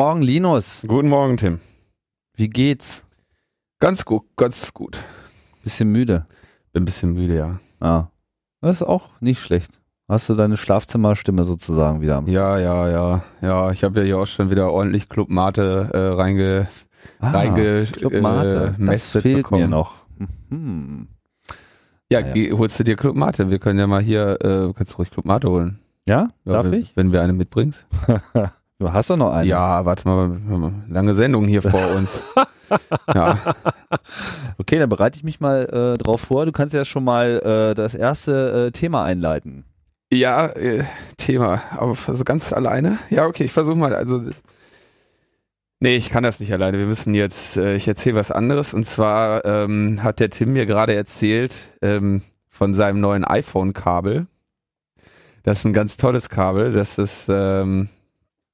Guten Morgen, Linus. Guten Morgen, Tim. Wie geht's? Ganz gut, ganz gut. Bisschen müde. Bin ein bisschen müde, ja. Ah. Das ist auch nicht schlecht. Hast du deine Schlafzimmerstimme sozusagen wieder? Ja, ja, ja. Ja, ich habe ja hier auch schon wieder ordentlich Club Mate äh, reinge, ah, reinge Club Mate. äh, das fehlt bekommen. mir noch. Hm. Ja, ja. holst du dir Club Mate? Wir können ja mal hier, äh, kannst du ruhig Club Mate holen. Ja? Ja, Darf wenn, ich? Wenn wir eine mitbringst. Du hast doch noch eine. Ja, warte mal, lange Sendung hier vor uns. ja, Okay, dann bereite ich mich mal äh, drauf vor. Du kannst ja schon mal äh, das erste äh, Thema einleiten. ja äh, Thema. Aber so ganz alleine? Ja, okay, ich versuche mal. Also, nee, ich kann das nicht alleine. Wir müssen jetzt, äh, ich erzähle was anderes. Und zwar ähm, hat der Tim mir gerade erzählt ähm, von seinem neuen iPhone-Kabel. Das ist ein ganz tolles Kabel. Das ist, ähm,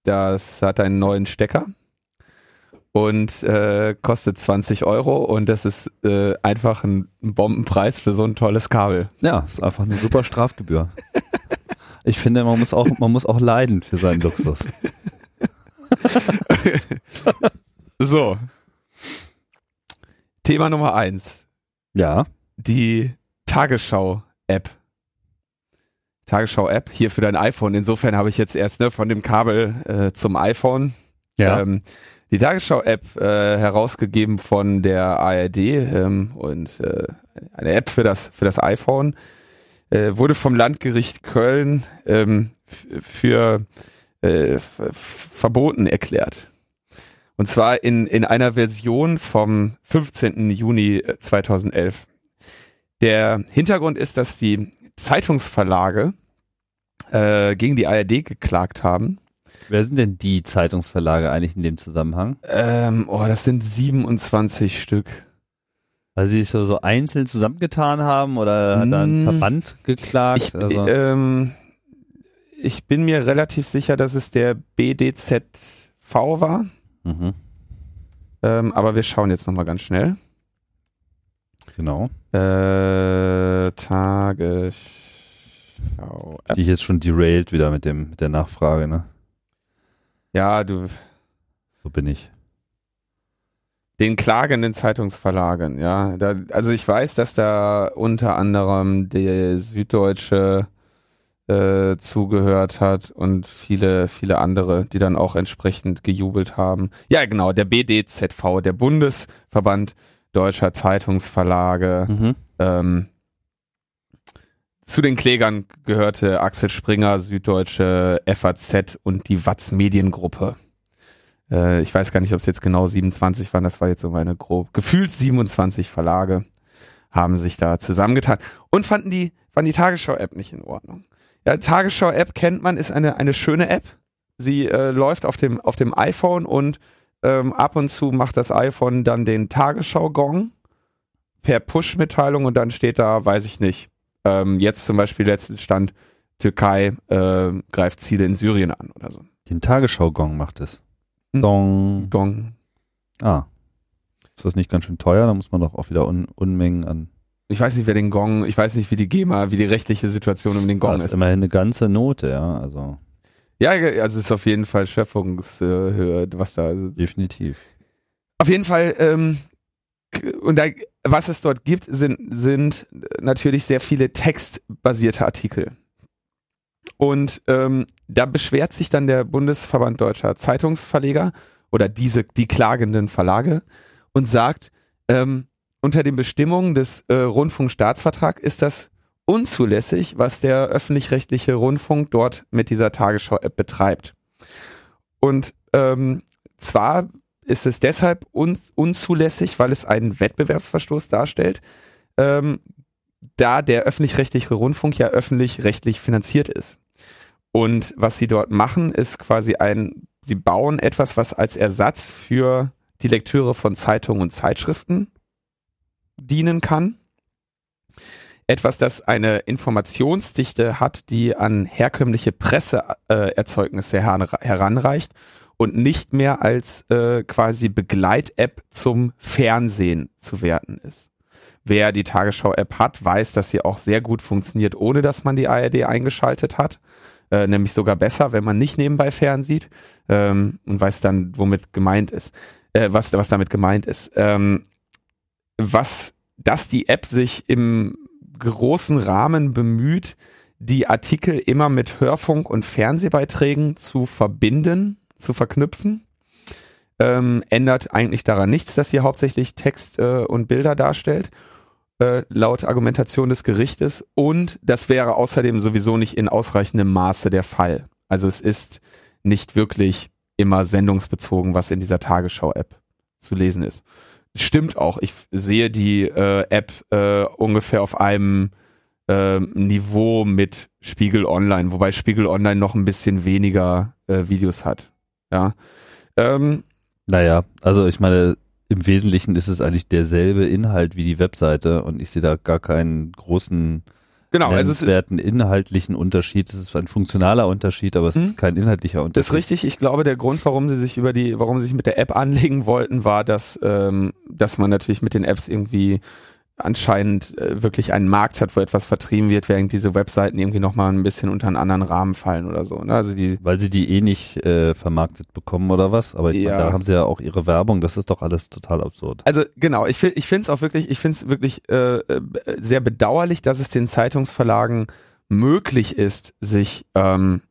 das hat einen neuen Stecker und äh, kostet 20 Euro und das ist äh, einfach ein Bombenpreis für so ein tolles Kabel. Ja, ist einfach eine super Strafgebühr. Ich finde, man muss auch, man muss auch leiden für seinen Luxus. So. Thema Nummer eins. Ja. Die Tagesschau-App. Tagesschau-App hier für dein iPhone. Insofern habe ich jetzt erst ne, von dem Kabel äh, zum iPhone Ja. ähm, die Tagesschau-App äh, herausgegeben von der ARD ähm, und äh, eine App für das für das iPhone äh, wurde vom Landgericht Köln ähm, für äh, verboten erklärt. Und zwar in, in einer Version vom 15. Juni äh, 2011. Der Hintergrund ist, dass die Zeitungsverlage äh, gegen die ARD geklagt haben. Wer sind denn die Zeitungsverlage eigentlich in dem Zusammenhang? Ähm, oh, das sind 27 Stück. Weil sie sich so, so einzeln zusammengetan haben oder hat da ein Mm. Verband geklagt? Ich, also, ähm, ich bin mir relativ sicher, dass es der BDZV war. mhm, Ähm, aber wir schauen jetzt nochmal ganz schnell. Genau. Äh, Tagesschau. Die ist jetzt schon derailed wieder mit dem mit der Nachfrage, ne? Ja, du, So bin ich. den klagenden Zeitungsverlagen, ja. Da, also ich weiß, dass da unter anderem die Süddeutsche äh, zugehört hat und viele, viele andere, die dann auch entsprechend gejubelt haben. Ja, genau, der BDZV, der Bundesverband Deutscher Zeitungsverlage. Mhm. Ähm, zu den Klägern gehörte Axel Springer, Süddeutsche, FAZ und die Watz Mediengruppe. Äh, ich weiß gar nicht, ob es jetzt genau 27 waren, das war jetzt so meine grob. Gefühlt 27 Verlage haben sich da zusammengetan und fanden die, fanden die Tagesschau-App nicht in Ordnung. Ja, Tagesschau-App kennt man, ist eine, eine schöne App. Sie äh, läuft auf dem, auf dem iPhone und ähm, ab und zu macht das iPhone dann den Tagesschau-Gong per Push-Mitteilung und dann steht da, weiß ich nicht, ähm, jetzt zum Beispiel letzten Stand, Türkei äh, greift Ziele in Syrien an oder so. Den Tagesschau-Gong macht es. Hm. Gong. Gong. Ah. Ist das nicht ganz schön teuer? Da muss man doch auch wieder Un Unmengen an. Ich weiß nicht, wer den Gong, ich weiß nicht, wie die GEMA, wie die rechtliche Situation um den Gong das ist ist. immerhin eine ganze Note, ja. Also Ja, also es ist auf jeden Fall Schöpfungshöhe, was da. definitiv. Auf jeden Fall, ähm, und da, was es dort gibt, sind, sind natürlich sehr viele textbasierte Artikel. Und ähm, da beschwert sich dann der Bundesverband Deutscher Zeitungsverleger oder diese, die klagenden Verlage und sagt, ähm, unter den Bestimmungen des äh, Rundfunkstaatsvertrags ist das unzulässig, was der öffentlich-rechtliche Rundfunk dort mit dieser Tagesschau-App betreibt. Und ähm, zwar ist es deshalb un unzulässig, weil es einen Wettbewerbsverstoß darstellt, ähm, da der öffentlich-rechtliche Rundfunk ja öffentlich-rechtlich finanziert ist. Und was sie dort machen, ist quasi ein, sie bauen etwas, was als Ersatz für die Lektüre von Zeitungen und Zeitschriften dienen kann. Etwas, das eine Informationsdichte hat, die an herkömmliche Presseerzeugnisse heran, heranreicht und nicht mehr als äh, quasi Begleit-App zum Fernsehen zu werten ist. Wer die Tagesschau-App hat, weiß, dass sie auch sehr gut funktioniert, ohne dass man die ARD eingeschaltet hat. äh, nämlich sogar besser, wenn man nicht nebenbei fernsieht ähm, und weiß dann, womit gemeint ist, äh, was, was damit gemeint ist. Ähm, was, dass die App sich im großen Rahmen bemüht, die Artikel immer mit Hörfunk und Fernsehbeiträgen zu verbinden, zu verknüpfen. Ähm, ändert eigentlich daran nichts, dass sie hauptsächlich Text äh, und Bilder darstellt, äh, laut Argumentation des Gerichtes. Und das wäre außerdem sowieso nicht in ausreichendem Maße der Fall. Also es ist nicht wirklich immer sendungsbezogen, was in dieser Tagesschau-App zu lesen ist. Stimmt auch. Ich sehe die äh, App äh, ungefähr auf einem äh, Niveau mit Spiegel Online, wobei Spiegel Online noch ein bisschen weniger äh, Videos hat. Ja. Ähm, naja, also ich meine, im Wesentlichen ist es eigentlich derselbe Inhalt wie die Webseite und ich sehe da gar keinen großen Genau, also es ist inhaltlichen Unterschied. Es ist ein funktionaler Unterschied, aber es ist mhm. kein inhaltlicher Unterschied. Das ist richtig. Ich glaube, der Grund, warum sie sich über die, warum sie sich mit der App anlegen wollten, war, dass, ähm, dass man natürlich mit den Apps irgendwie anscheinend äh, wirklich einen Markt hat, wo etwas vertrieben wird, während diese Webseiten irgendwie nochmal ein bisschen unter einen anderen Rahmen fallen oder so. Ne? Also die, Weil sie die eh nicht äh, vermarktet bekommen oder was? Aber ich ja. meine, da haben sie ja auch ihre Werbung, das ist doch alles total absurd. Also genau, ich, ich finde es auch wirklich, ich finde es wirklich äh, äh, sehr bedauerlich, dass es den Zeitungsverlagen möglich ist, sich ähm,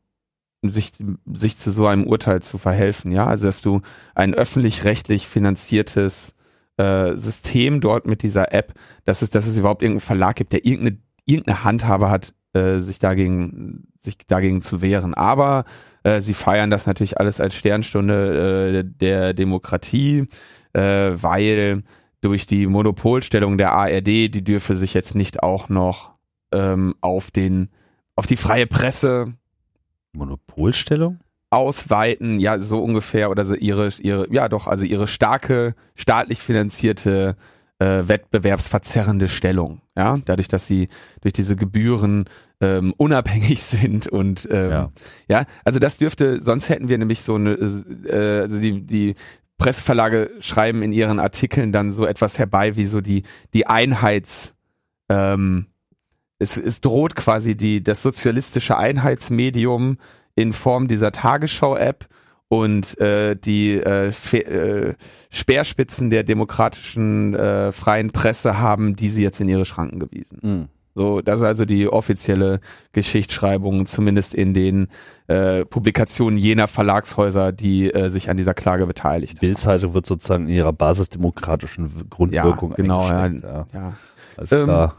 sich, sich zu so einem Urteil zu verhelfen, ja, also dass du ein öffentlich-rechtlich finanziertes äh, System dort mit dieser App, dass es, dass es überhaupt irgendeinen Verlag gibt, der irgendeine, irgendeine Handhabe hat, äh, sich dagegen, sich dagegen zu wehren. Aber äh, sie feiern das natürlich alles als Sternstunde äh, der Demokratie, äh, weil durch die Monopolstellung der ARD, die dürfe sich jetzt nicht auch noch ähm, auf den, auf die freie Presse Monopolstellung? Ausweiten, ja, so ungefähr, oder so ihre, ihre, ja doch, also ihre starke, staatlich finanzierte äh, wettbewerbsverzerrende Stellung, ja, dadurch, dass sie durch diese Gebühren ähm, unabhängig sind und ähm, ja. ja, also das dürfte, sonst hätten wir nämlich so eine, äh, also die, die Presseverlage schreiben in ihren Artikeln dann so etwas herbei wie so die, die Einheits, ähm, es, es droht quasi die, das sozialistische Einheitsmedium in Form dieser Tagesschau-App und äh, die äh, äh, Speerspitzen der demokratischen äh, freien Presse haben diese jetzt in ihre Schranken gewiesen. Mhm. So, das ist also die offizielle Geschichtsschreibung, zumindest in den äh, Publikationen jener Verlagshäuser, die äh, sich an dieser Klage beteiligt haben. Bildzeitung wird sozusagen in ihrer basisdemokratischen Grundwirkung ja, genau, ja, ja. ja. Ähm,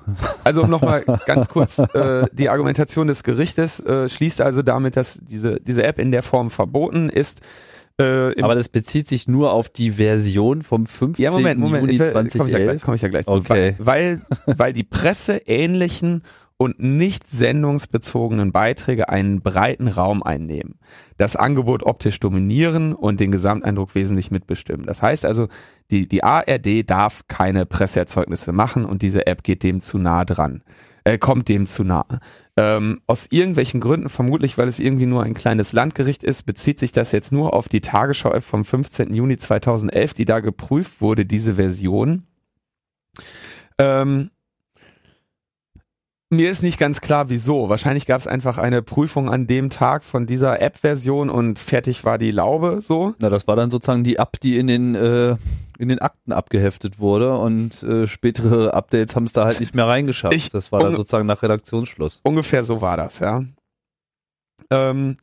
also um nochmal ganz kurz, äh, die Argumentation des Gerichtes äh, schließt also damit, dass diese, diese App in der Form verboten ist. Äh, Aber das bezieht sich nur auf die Version vom 15. Ja, Moment, Moment, Juni 2011? Komme ich, ja gleich, komm ich ja gleich zu. Okay. Weil, weil die Presse ähnlichen und nicht sendungsbezogenen Beiträge einen breiten Raum einnehmen, das Angebot optisch dominieren und den Gesamteindruck wesentlich mitbestimmen. Das heißt also, die, die ARD darf keine Presseerzeugnisse machen und diese App geht dem zu nah dran, äh, kommt dem zu nah. Ähm, aus irgendwelchen Gründen, vermutlich weil es irgendwie nur ein kleines Landgericht ist, bezieht sich das jetzt nur auf die Tagesschau-App vom 15. Juni 2011, die da geprüft wurde, diese Version. Ähm, mir ist nicht ganz klar, wieso. Wahrscheinlich gab es einfach eine Prüfung an dem Tag von dieser App-Version und fertig war die Laube so. Na, das war dann sozusagen die App, die in den äh, in den Akten abgeheftet wurde und äh, spätere Updates haben es da halt nicht mehr reingeschafft. Ich, das war dann sozusagen nach Redaktionsschluss. Ungefähr so war das, ja. Ähm,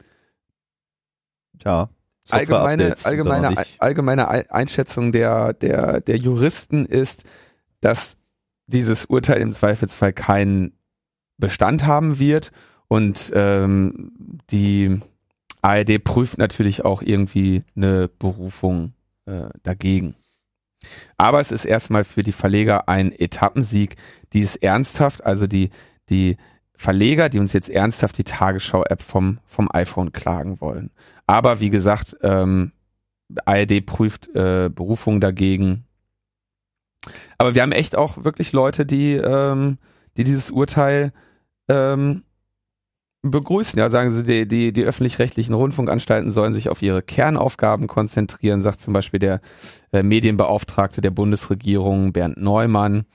ja. Allgemeine, allgemeine, allgemeine Einschätzung der, der, der Juristen ist, dass dieses Urteil im Zweifelsfall kein Bestand haben wird. Und ähm, die ARD prüft natürlich auch irgendwie eine Berufung äh, dagegen. Aber es ist erstmal für die Verleger ein Etappensieg, die ist ernsthaft, also die, die Verleger, die uns jetzt ernsthaft die Tagesschau-App vom, vom iPhone klagen wollen. Aber wie gesagt, ähm, ARD prüft äh, Berufung dagegen. Aber wir haben echt auch wirklich Leute, die, ähm, die dieses Urteil ähm, begrüßen. Ja, sagen sie, die, die, die öffentlich-rechtlichen Rundfunkanstalten sollen sich auf ihre Kernaufgaben konzentrieren, sagt zum Beispiel der äh, Medienbeauftragte der Bundesregierung Bernd Neumann.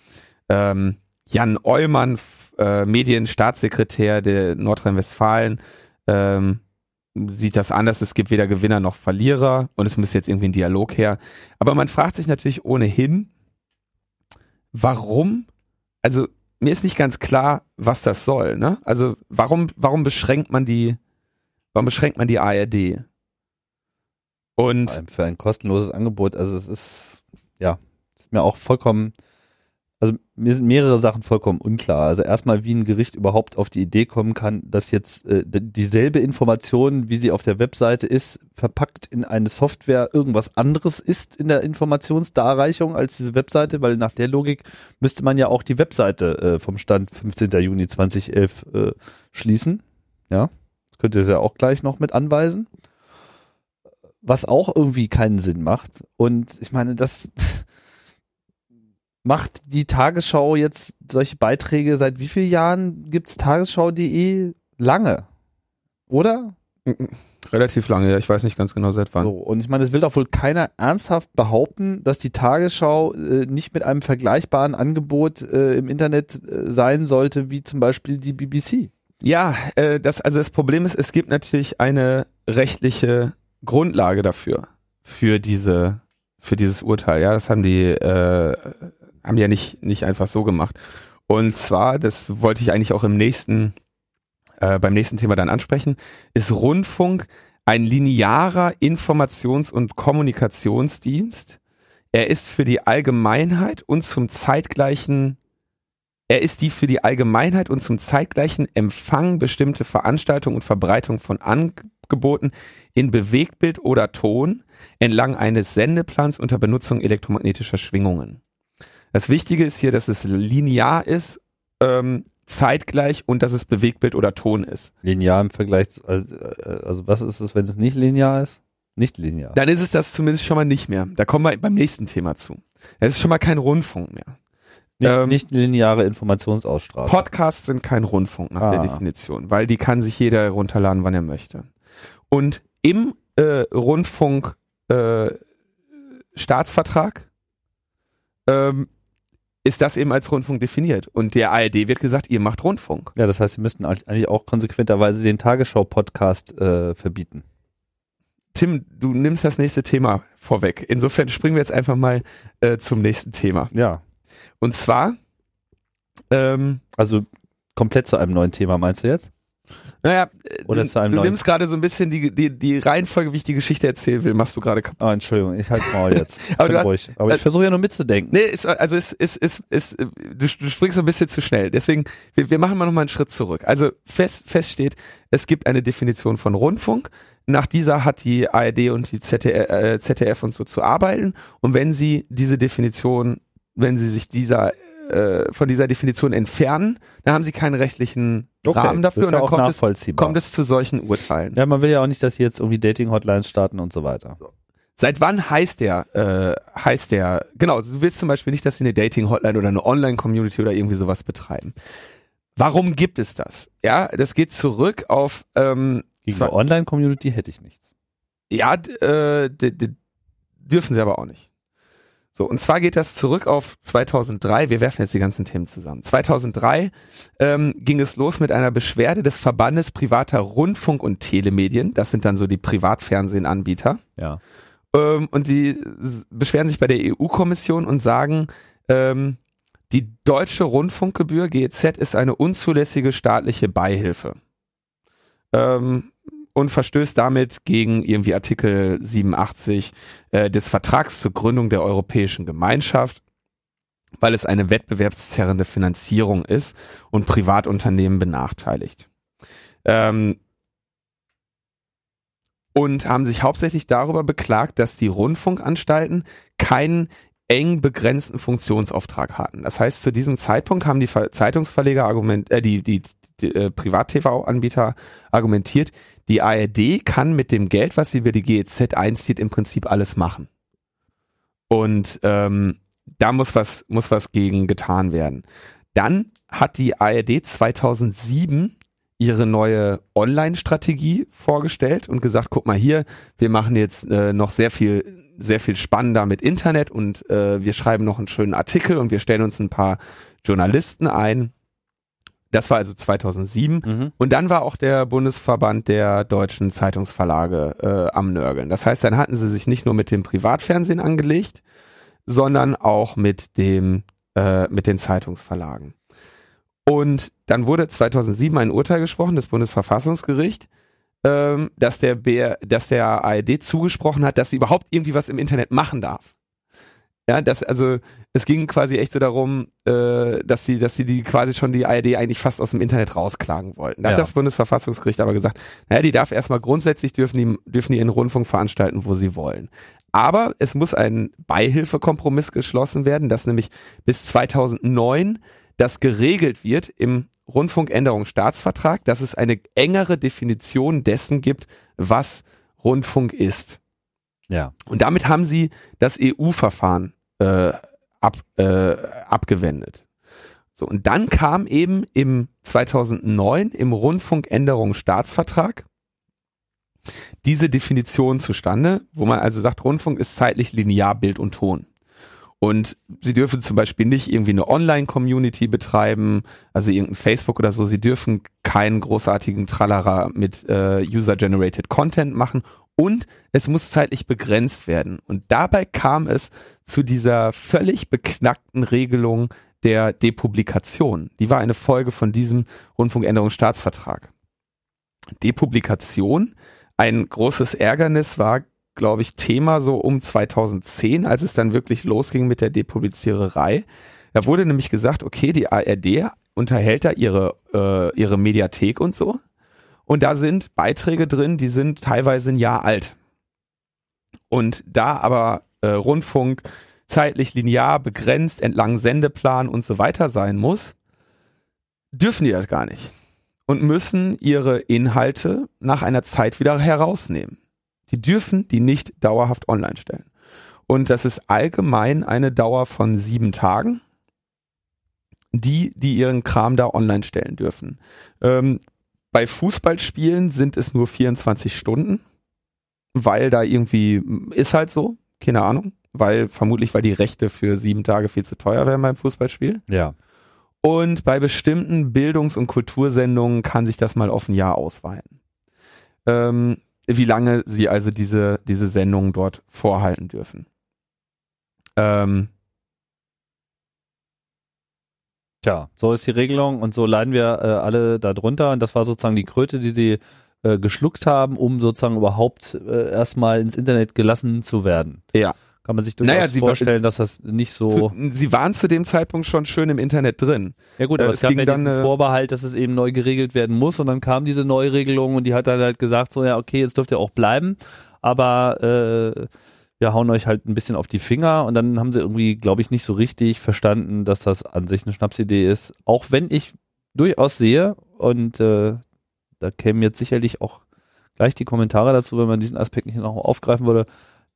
Ähm, Jan Eumann, äh, Medienstaatssekretär der Nordrhein-Westfalen, ähm, sieht das anders. Es gibt weder Gewinner noch Verlierer und es müsste jetzt irgendwie ein Dialog her. Aber man fragt sich natürlich ohnehin, warum, also mir ist nicht ganz klar, was das soll. Ne? Also warum, warum beschränkt man die, warum beschränkt man die ARD? Und für ein kostenloses Angebot, also es ist, ja, ist mir auch vollkommen, also mir sind mehrere Sachen vollkommen unklar. Also erstmal, wie ein Gericht überhaupt auf die Idee kommen kann, dass jetzt äh, dieselbe Information, wie sie auf der Webseite ist, verpackt in eine Software irgendwas anderes ist in der Informationsdarreichung als diese Webseite, weil nach der Logik müsste man ja auch die Webseite äh, vom Stand 15. Juni 2011 äh, schließen. Ja, das könnt ihr ja auch gleich noch mit anweisen. Was auch irgendwie keinen Sinn macht. Und ich meine, das macht die Tagesschau jetzt solche Beiträge seit wie vielen Jahren gibt es tagesschau.de? Lange, oder? Relativ lange, ja. Ich weiß nicht ganz genau seit wann. So, und ich meine, es will doch wohl keiner ernsthaft behaupten, dass die Tagesschau äh, nicht mit einem vergleichbaren Angebot äh, im Internet äh, sein sollte, wie zum Beispiel die BBC. Ja, äh, das, also das Problem ist, es gibt natürlich eine rechtliche Grundlage dafür, für diese, für dieses Urteil. Ja, das haben die äh, haben ja nicht, nicht einfach so gemacht. Und zwar, das wollte ich eigentlich auch im nächsten, äh, beim nächsten Thema dann ansprechen, ist Rundfunk ein linearer Informations- und Kommunikationsdienst. Er ist für die Allgemeinheit und zum zeitgleichen er ist die für die Allgemeinheit und zum zeitgleichen Empfang bestimmte Veranstaltung und Verbreitung von Angeboten in Bewegtbild oder Ton entlang eines Sendeplans unter Benutzung elektromagnetischer Schwingungen. Das Wichtige ist hier, dass es linear ist, ähm, zeitgleich und dass es Bewegtbild oder Ton ist. Linear im Vergleich, zu, also, äh, also was ist es, wenn es nicht linear ist? Nicht linear. Dann ist es das zumindest schon mal nicht mehr. Da kommen wir beim nächsten Thema zu. Es ist schon mal kein Rundfunk mehr. Nicht, ähm, nicht lineare Informationsausstrahlung. Podcasts sind kein Rundfunk nach ah. der Definition, weil die kann sich jeder herunterladen, wann er möchte. Und im äh, Rundfunk äh, Staatsvertrag ähm, ist das eben als Rundfunk definiert. Und der ARD wird gesagt, ihr macht Rundfunk. Ja, das heißt, sie müssten eigentlich auch konsequenterweise den Tagesschau-Podcast äh, verbieten. Tim, du nimmst das nächste Thema vorweg. Insofern springen wir jetzt einfach mal äh, zum nächsten Thema. Ja. Und zwar. Ähm, also komplett zu einem neuen Thema, meinst du jetzt? Naja, Oder zu einem du neuen. nimmst gerade so ein bisschen die, die, die Reihenfolge, wie ich die Geschichte erzählen will, machst du gerade kaputt. Oh, Entschuldigung, ich halte mal jetzt. Aber, du hast, ruhig. Aber ich also, versuche ja nur mitzudenken. Nee, ist, also es ist, ist, ist, du, du springst so ein bisschen zu schnell. Deswegen, wir, wir machen mal nochmal einen Schritt zurück. Also fest, fest steht, es gibt eine Definition von Rundfunk. Nach dieser hat die ARD und die ZDF, äh, ZDF und so zu arbeiten. Und wenn sie diese Definition, wenn sie sich dieser äh, von dieser Definition entfernen, dann haben sie keinen rechtlichen okay, Rahmen dafür und dann kommt es, kommt es zu solchen Urteilen. Ja, man will ja auch nicht, dass sie jetzt irgendwie Dating-Hotlines starten und so weiter. So. Seit wann heißt der, äh, heißt der, genau, du willst zum Beispiel nicht, dass sie eine Dating-Hotline oder eine Online-Community oder irgendwie sowas betreiben. Warum gibt es das? Ja, das geht zurück auf ähm, Gegen eine Online-Community hätte ich nichts. Ja, äh, dürfen sie aber auch nicht. So, und zwar geht das zurück auf 2003. Wir werfen jetzt die ganzen Themen zusammen. 2003 ähm, ging es los mit einer Beschwerde des Verbandes privater Rundfunk- und Telemedien. Das sind dann so die Privatfernsehenanbieter. Ja. Ähm, und die beschweren sich bei der EU-Kommission und sagen, ähm, die deutsche Rundfunkgebühr GEZ ist eine unzulässige staatliche Beihilfe. Ähm, und verstößt damit gegen irgendwie Artikel 87 äh, des Vertrags zur Gründung der Europäischen Gemeinschaft, weil es eine wettbewerbszerrende Finanzierung ist und Privatunternehmen benachteiligt. Ähm, und haben sich hauptsächlich darüber beklagt, dass die Rundfunkanstalten keinen eng begrenzten Funktionsauftrag hatten. Das heißt, zu diesem Zeitpunkt haben die Zeitungsverleger argument, äh, die, die, die äh, Privat-TV-Anbieter argumentiert, die ARD kann mit dem Geld, was sie über die GEZ einzieht, im Prinzip alles machen. Und ähm, da muss was, muss was gegen getan werden. Dann hat die ARD 2007 ihre neue Online-Strategie vorgestellt und gesagt, guck mal hier, wir machen jetzt äh, noch sehr viel, sehr viel spannender mit Internet und äh, wir schreiben noch einen schönen Artikel und wir stellen uns ein paar Journalisten ein Das war also 2007. Mhm. Und dann war auch der Bundesverband der deutschen Zeitungsverlage äh, am Nörgeln. Das heißt, dann hatten sie sich nicht nur mit dem Privatfernsehen angelegt, sondern auch mit dem äh, mit den Zeitungsverlagen. Und dann wurde 2007 ein Urteil gesprochen des Bundesverfassungsgericht, ähm, dass der BR, dass der ARD zugesprochen hat, dass sie überhaupt irgendwie was im Internet machen darf. Ja, das, also es ging quasi echt so darum, äh, dass sie, dass sie die quasi schon die ARD eigentlich fast aus dem Internet rausklagen wollten. Da ja. hat das Bundesverfassungsgericht aber gesagt, naja, die darf erstmal grundsätzlich dürfen die, dürfen die ihren Rundfunk veranstalten, wo sie wollen. Aber es muss ein Beihilfekompromiss geschlossen werden, dass nämlich bis 2009 das geregelt wird im Rundfunkänderungsstaatsvertrag, dass es eine engere Definition dessen gibt, was Rundfunk ist. Ja. Und damit haben sie das EU-Verfahren äh, ab, äh, abgewendet. So, und dann kam eben im 2009 im Rundfunkänderungsstaatsvertrag diese Definition zustande, wo man also sagt, Rundfunk ist zeitlich linear Bild und Ton. Und sie dürfen zum Beispiel nicht irgendwie eine Online-Community betreiben, also irgendein Facebook oder so. Sie dürfen keinen großartigen Tralala mit äh, User-Generated Content machen. Und es muss zeitlich begrenzt werden. Und dabei kam es zu dieser völlig beknackten Regelung der Depublikation. Die war eine Folge von diesem Rundfunkänderungsstaatsvertrag. Depublikation, ein großes Ärgernis war glaube ich, Thema so um 2010, als es dann wirklich losging mit der Depubliziererei. Da wurde nämlich gesagt, okay, die ARD unterhält da ihre, äh, ihre Mediathek und so. Und da sind Beiträge drin, die sind teilweise ein Jahr alt. Und da aber äh, Rundfunk zeitlich linear begrenzt entlang Sendeplan und so weiter sein muss, dürfen die das gar nicht. Und müssen ihre Inhalte nach einer Zeit wieder herausnehmen. Die dürfen die nicht dauerhaft online stellen. Und das ist allgemein eine Dauer von sieben Tagen, die, die ihren Kram da online stellen dürfen. Ähm, bei Fußballspielen sind es nur 24 Stunden, weil da irgendwie ist halt so, keine Ahnung, weil vermutlich, weil die Rechte für sieben Tage viel zu teuer wären beim Fußballspiel. Ja. Und bei bestimmten Bildungs- und Kultursendungen kann sich das mal auf ein Jahr ausweiten. Ähm, wie lange sie also diese, diese Sendungen dort vorhalten dürfen. Ähm, Tja, so ist die Regelung und so leiden wir äh, alle darunter. Und das war sozusagen die Kröte, die sie äh, geschluckt haben, um sozusagen überhaupt äh, erstmal ins Internet gelassen zu werden. Ja kann man sich durchaus naja, vorstellen, dass das nicht so. Zu, sie waren zu dem Zeitpunkt schon schön im Internet drin. Ja gut, aber äh, es, es gab ja diesen dann, Vorbehalt, dass es eben neu geregelt werden muss und dann kam diese Neuregelung und die hat dann halt gesagt, so ja, okay, jetzt dürft ihr auch bleiben, aber äh, wir hauen euch halt ein bisschen auf die Finger und dann haben sie irgendwie, glaube ich, nicht so richtig verstanden, dass das an sich eine Schnapsidee ist. Auch wenn ich durchaus sehe und äh, da kämen jetzt sicherlich auch gleich die Kommentare dazu, wenn man diesen Aspekt nicht noch aufgreifen würde,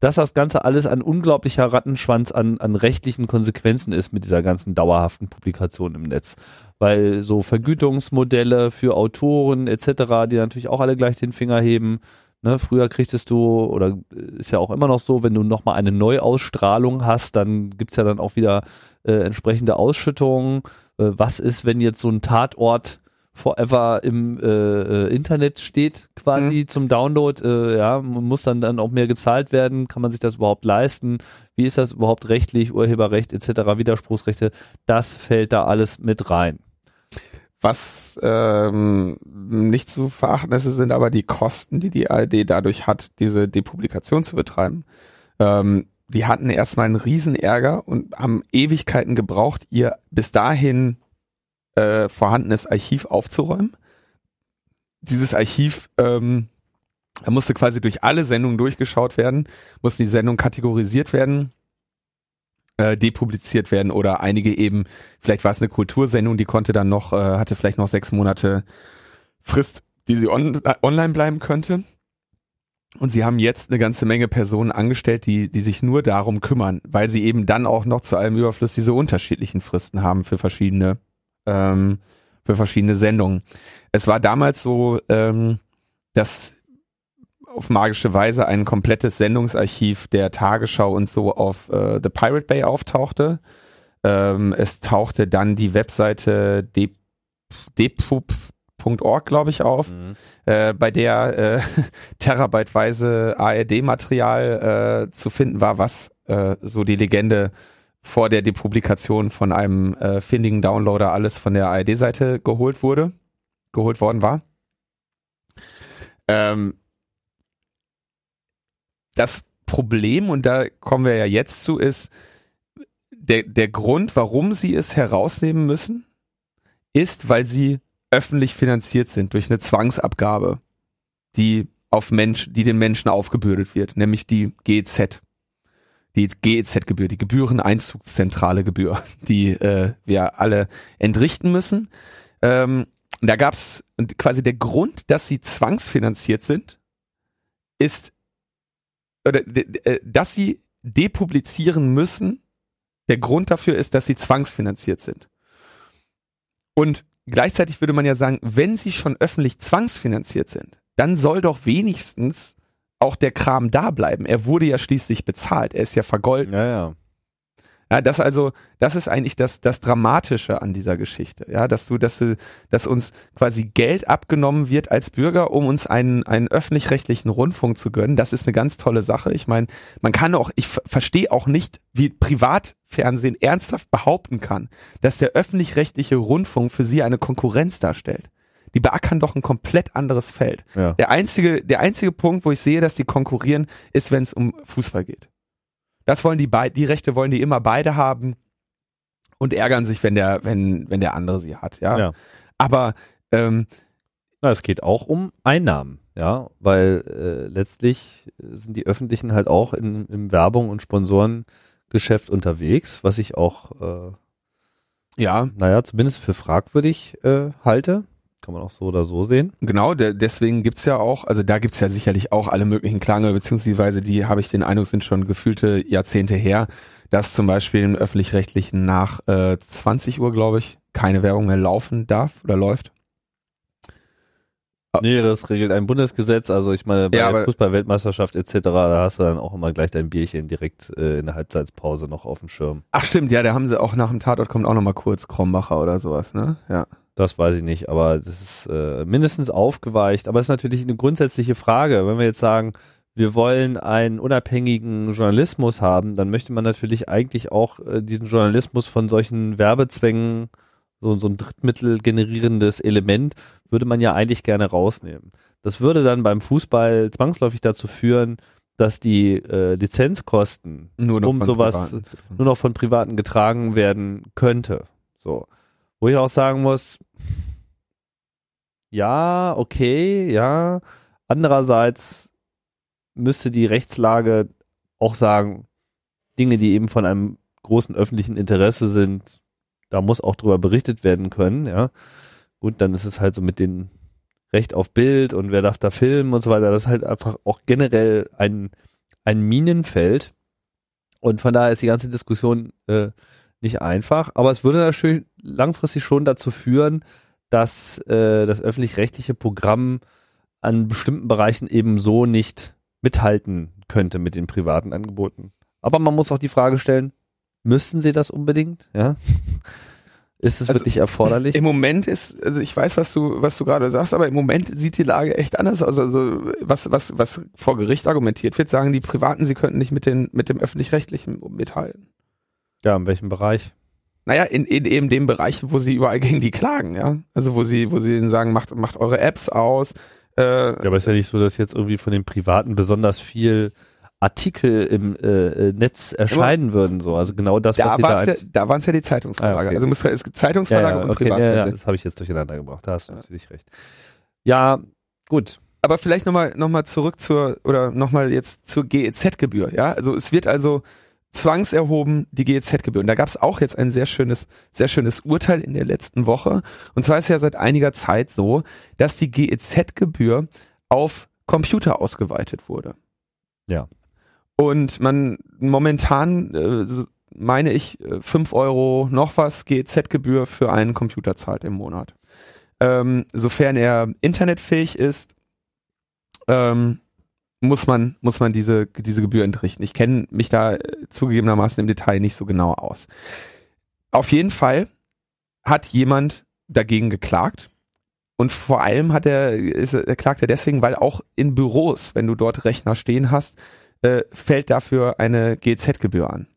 dass das Ganze alles ein unglaublicher Rattenschwanz an, an rechtlichen Konsequenzen ist mit dieser ganzen dauerhaften Publikation im Netz. Weil so Vergütungsmodelle für Autoren etc., die natürlich auch alle gleich den Finger heben. Ne, früher kriegtest du, oder ist ja auch immer noch so, wenn du nochmal eine Neuausstrahlung hast, dann gibt's ja dann auch wieder äh, entsprechende Ausschüttungen. Äh, was ist, wenn jetzt so ein Tatort forever im äh, äh, Internet steht, quasi mhm. zum Download. Äh, ja, muss dann dann auch mehr gezahlt werden. Kann man sich das überhaupt leisten? Wie ist das überhaupt rechtlich? Urheberrecht etc. Widerspruchsrechte. Das fällt da alles mit rein. Was ähm, nicht zu verachten ist, sind aber die Kosten, die die ARD dadurch hat, diese Depublikation zu betreiben. Ähm, die hatten erstmal einen riesen Ärger und haben Ewigkeiten gebraucht, ihr bis dahin äh, vorhandenes Archiv aufzuräumen. Dieses Archiv ähm, musste quasi durch alle Sendungen durchgeschaut werden, mussten die Sendungen kategorisiert werden, äh, depubliziert werden oder einige eben, vielleicht war es eine Kultursendung, die konnte dann noch, äh, hatte vielleicht noch sechs Monate Frist, die sie on, äh, online bleiben könnte. Und sie haben jetzt eine ganze Menge Personen angestellt, die, die sich nur darum kümmern, weil sie eben dann auch noch zu allem Überfluss diese unterschiedlichen Fristen haben für verschiedene ähm, für verschiedene Sendungen. Es war damals so, ähm, dass auf magische Weise ein komplettes Sendungsarchiv der Tagesschau und so auf äh, The Pirate Bay auftauchte. Ähm, es tauchte dann die Webseite dpup.org, glaube ich, auf, mhm. äh, bei der äh, terabyteweise ARD-Material äh, zu finden war, was äh, so die Legende vor der Depublikation von einem äh, findigen Downloader alles von der ARD-Seite geholt wurde, geholt worden war. Ähm, das Problem, und da kommen wir ja jetzt zu, ist, der, der Grund, warum sie es herausnehmen müssen, ist, weil sie öffentlich finanziert sind durch eine Zwangsabgabe, die auf Mensch, die den Menschen aufgebürdet wird, nämlich die GEZ. Die GEZ-Gebühr, die Gebühreneinzugszentrale Gebühr, die äh, wir alle entrichten müssen. Ähm, da gab's quasi der Grund, dass sie zwangsfinanziert sind, ist oder äh, dass sie depublizieren müssen. Der Grund dafür ist, dass sie zwangsfinanziert sind. Und gleichzeitig würde man ja sagen, wenn sie schon öffentlich zwangsfinanziert sind, dann soll doch wenigstens auch der Kram da bleiben. Er wurde ja schließlich bezahlt. Er ist ja vergolten. Ja, ja. Ja, das also, das ist eigentlich das, das Dramatische an dieser Geschichte. Ja, dass du, dass du, dass uns quasi Geld abgenommen wird als Bürger, um uns einen, einen öffentlich-rechtlichen Rundfunk zu gönnen. Das ist eine ganz tolle Sache. Ich meine, man kann auch, ich verstehe auch nicht, wie Privatfernsehen ernsthaft behaupten kann, dass der öffentlich-rechtliche Rundfunk für sie eine Konkurrenz darstellt die beackern doch ein komplett anderes Feld. Ja. Der einzige, der einzige Punkt, wo ich sehe, dass die konkurrieren, ist, wenn es um Fußball geht. Das wollen die beide, die Rechte wollen die immer beide haben und ärgern sich, wenn der, wenn, wenn der andere sie hat, ja. ja. Aber ähm, Na, es geht auch um Einnahmen, ja, weil äh, letztlich sind die Öffentlichen halt auch in, im Werbung und Sponsorengeschäft unterwegs, was ich auch äh, ja, naja, zumindest für fragwürdig äh, halte. Kann man auch so oder so sehen. Genau, der, deswegen gibt's ja auch, also da gibt's ja sicherlich auch alle möglichen Klange, beziehungsweise die, habe ich den Eindruck, sind schon gefühlte Jahrzehnte her, dass zum Beispiel im Öffentlich-Rechtlichen nach äh, 20 Uhr, glaube ich, keine Werbung mehr laufen darf oder läuft. Nee, das regelt ein Bundesgesetz. Also ich meine, bei ja, der Fußball-Weltmeisterschaft etc., da hast du dann auch immer gleich dein Bierchen direkt äh, in der Halbzeitspause noch auf dem Schirm. Ach stimmt, ja, da haben sie auch nach dem Tatort kommt auch nochmal kurz Krombacher oder sowas, ne? Ja. Das weiß ich nicht, aber das ist äh, mindestens aufgeweicht. Aber es ist natürlich eine grundsätzliche Frage. Wenn wir jetzt sagen, wir wollen einen unabhängigen Journalismus haben, dann möchte man natürlich eigentlich auch äh, diesen Journalismus von solchen Werbezwängen, so, so ein Drittmittel generierendes Element, würde man ja eigentlich gerne rausnehmen. Das würde dann beim Fußball zwangsläufig dazu führen, dass die äh, Lizenzkosten nur um sowas Privaten. nur noch von Privaten getragen werden könnte. So. Wo ich auch sagen muss, ja, okay, ja. Andererseits müsste die Rechtslage auch sagen, Dinge, die eben von einem großen öffentlichen Interesse sind, da muss auch drüber berichtet werden können, ja. Gut, dann ist es halt so mit dem Recht auf Bild und wer darf da filmen und so weiter. Das ist halt einfach auch generell ein, ein Minenfeld. Und von daher ist die ganze Diskussion äh, nicht einfach, aber es würde natürlich langfristig schon dazu führen, dass äh, das öffentlich-rechtliche Programm an bestimmten Bereichen eben so nicht mithalten könnte mit den privaten Angeboten. Aber man muss auch die Frage stellen, müssten sie das unbedingt? Ja? Ist es also wirklich erforderlich? Im Moment ist, also ich weiß, was du, was du gerade sagst, aber im Moment sieht die Lage echt anders aus. Also was, was, was vor Gericht argumentiert wird, sagen die Privaten, sie könnten nicht mit den, mit dem öffentlich-rechtlichen mithalten. Ja, in welchem Bereich? Naja, in, in eben dem Bereich, wo sie überall gegen die klagen, ja. Also wo sie, wo sie ihnen sagen, macht, macht eure Apps aus. Äh, ja, aber ist ja nicht so, dass jetzt irgendwie von den Privaten besonders viel Artikel im äh, äh Netz erscheinen würden, so. Also genau das, da was sie da, ja, da waren es ja die Zeitungsverlage. Ah, okay. Also muss, es gibt Zeitungsverlage ja, ja, okay, und Privatverlage. Ja, das habe ich jetzt durcheinander gebracht. Da hast du natürlich recht. Ja, gut. Aber vielleicht nochmal noch mal zurück zur, oder nochmal jetzt zur GEZ-Gebühr, ja. Also es wird also zwangserhoben die GEZ-Gebühren. Da gab es auch jetzt ein sehr schönes, sehr schönes Urteil in der letzten Woche. Und zwar ist ja seit einiger Zeit so, dass die GEZ-Gebühr auf Computer ausgeweitet wurde. Ja. Und man momentan, äh, meine ich, äh, fünf Euro noch was GEZ-Gebühr für einen Computer zahlt im Monat. Ähm, sofern er internetfähig ist, ähm, muss man, muss man diese, diese Gebühr entrichten. Ich kenne mich da äh, zugegebenermaßen im Detail nicht so genau aus. Auf jeden Fall hat jemand dagegen geklagt. Und vor allem hat er, ist, klagt er deswegen, weil auch in Büros, wenn du dort Rechner stehen hast, äh, fällt dafür eine GZ-Gebühr an.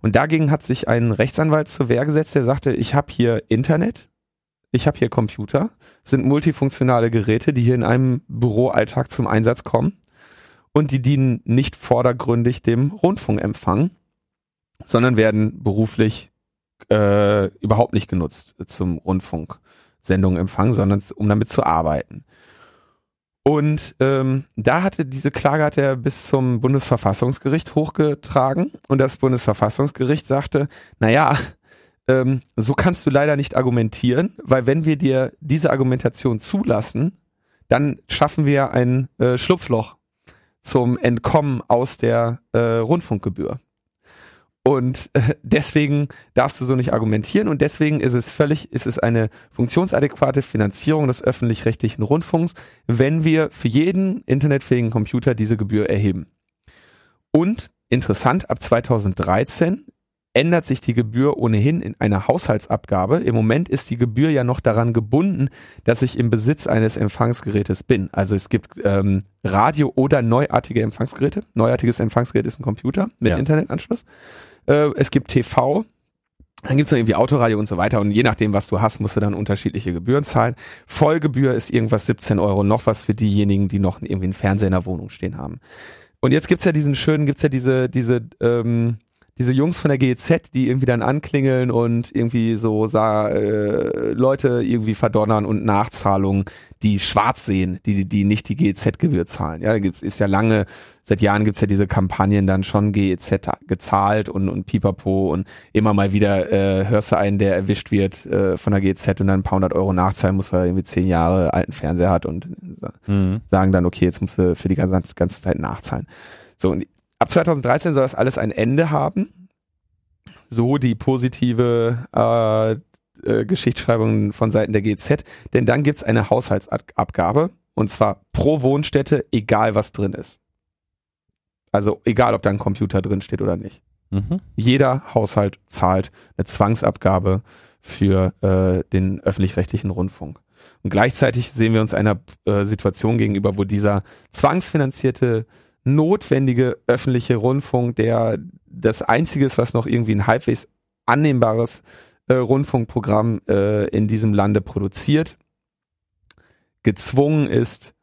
Und dagegen hat sich ein Rechtsanwalt zur Wehr gesetzt, der sagte, ich habe hier Internet, ich habe hier Computer, sind multifunktionale Geräte, die hier in einem Büroalltag zum Einsatz kommen und die dienen nicht vordergründig dem Rundfunkempfang, sondern werden beruflich äh, überhaupt nicht genutzt zum Rundfunksendungen empfangen, sondern um damit zu arbeiten. Und ähm, da hatte diese Klage hat er bis zum Bundesverfassungsgericht hochgetragen und das Bundesverfassungsgericht sagte, naja, ähm, so kannst du leider nicht argumentieren, weil wenn wir dir diese Argumentation zulassen, dann schaffen wir ein äh, Schlupfloch zum Entkommen aus der äh, Rundfunkgebühr. Und äh, deswegen darfst du so nicht argumentieren und deswegen ist es völlig, ist es eine funktionsadäquate Finanzierung des öffentlich-rechtlichen Rundfunks, wenn wir für jeden internetfähigen Computer diese Gebühr erheben. Und interessant, ab 2013 ändert sich die Gebühr ohnehin in einer Haushaltsabgabe. Im Moment ist die Gebühr ja noch daran gebunden, dass ich im Besitz eines Empfangsgerätes bin. Also es gibt ähm, Radio- oder neuartige Empfangsgeräte. Neuartiges Empfangsgerät ist ein Computer mit ja. Internetanschluss. Äh, es gibt TV, dann gibt's noch irgendwie Autoradio und so weiter und je nachdem, was du hast, musst du dann unterschiedliche Gebühren zahlen. Vollgebühr ist irgendwas 17 Euro, noch was für diejenigen, die noch irgendwie einen Fernseher in der Wohnung stehen haben. Und jetzt gibt's ja diesen schönen, gibt's ja diese, diese ähm, diese Jungs von der GEZ, die irgendwie dann anklingeln und irgendwie so sah, äh, Leute irgendwie verdonnern und Nachzahlungen, die schwarz sehen, die, die nicht die GEZ-Gebühr zahlen. Ja, da gibt's, ist ja lange, seit Jahren gibt's ja diese Kampagnen dann schon GEZ gezahlt und, und pipapo und immer mal wieder äh, hörst du einen, der erwischt wird äh, von der GEZ und dann ein paar hundert Euro nachzahlen muss, weil er irgendwie zehn Jahre alten Fernseher hat und mhm. sagen dann, okay, jetzt musst du für die ganze, ganze Zeit nachzahlen. So, und Ab 2013 soll das alles ein Ende haben. So die positive äh, äh, Geschichtsschreibung von Seiten der GZ. Denn dann gibt's eine Haushaltsabgabe und zwar pro Wohnstätte, egal was drin ist. Also egal, ob da ein Computer drin steht oder nicht. Mhm. Jeder Haushalt zahlt eine Zwangsabgabe für äh, den öffentlich-rechtlichen Rundfunk. Und gleichzeitig sehen wir uns einer äh, Situation gegenüber, wo dieser zwangsfinanzierte notwendige öffentliche Rundfunk, der das einzige ist, was noch irgendwie ein halbwegs annehmbares äh, Rundfunkprogramm äh, in diesem Lande produziert, gezwungen ist,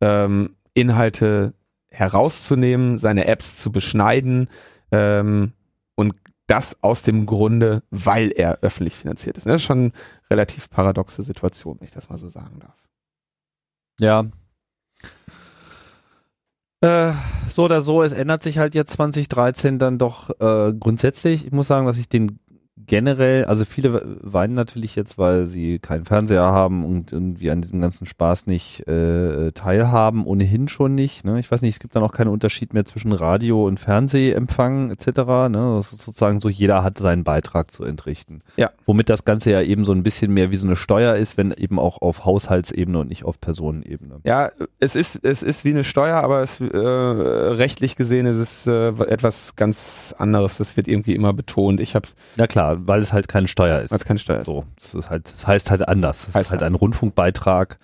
ähm, Inhalte herauszunehmen, seine Apps zu beschneiden ähm, und das aus dem Grunde, weil er öffentlich finanziert ist. Das ist schon eine relativ paradoxe Situation, wenn ich das mal so sagen darf. Ja, äh, so oder so, es ändert sich halt jetzt 2013 dann doch äh, grundsätzlich. Ich muss sagen, dass ich den generell, also viele weinen natürlich jetzt, weil sie keinen Fernseher haben und irgendwie an diesem ganzen Spaß nicht äh, teilhaben, ohnehin schon nicht. Ne? Ich weiß nicht, es gibt dann auch keinen Unterschied mehr zwischen Radio und Fernsehempfang etc. Ne? Das ist sozusagen so, jeder hat seinen Beitrag zu entrichten. Ja. Womit das Ganze ja eben so ein bisschen mehr wie so eine Steuer ist, wenn eben auch auf Haushaltsebene und nicht auf Personenebene. Ja, es ist, es ist wie eine Steuer, aber es, äh, rechtlich gesehen ist es äh, etwas ganz anderes. Das wird irgendwie immer betont. Ich habe ja klar, weil es halt keine Steuer ist. Weil es keine Steuer ist. So, das, ist halt, das heißt halt anders. Es heißt ist halt ein Rundfunkbeitrag.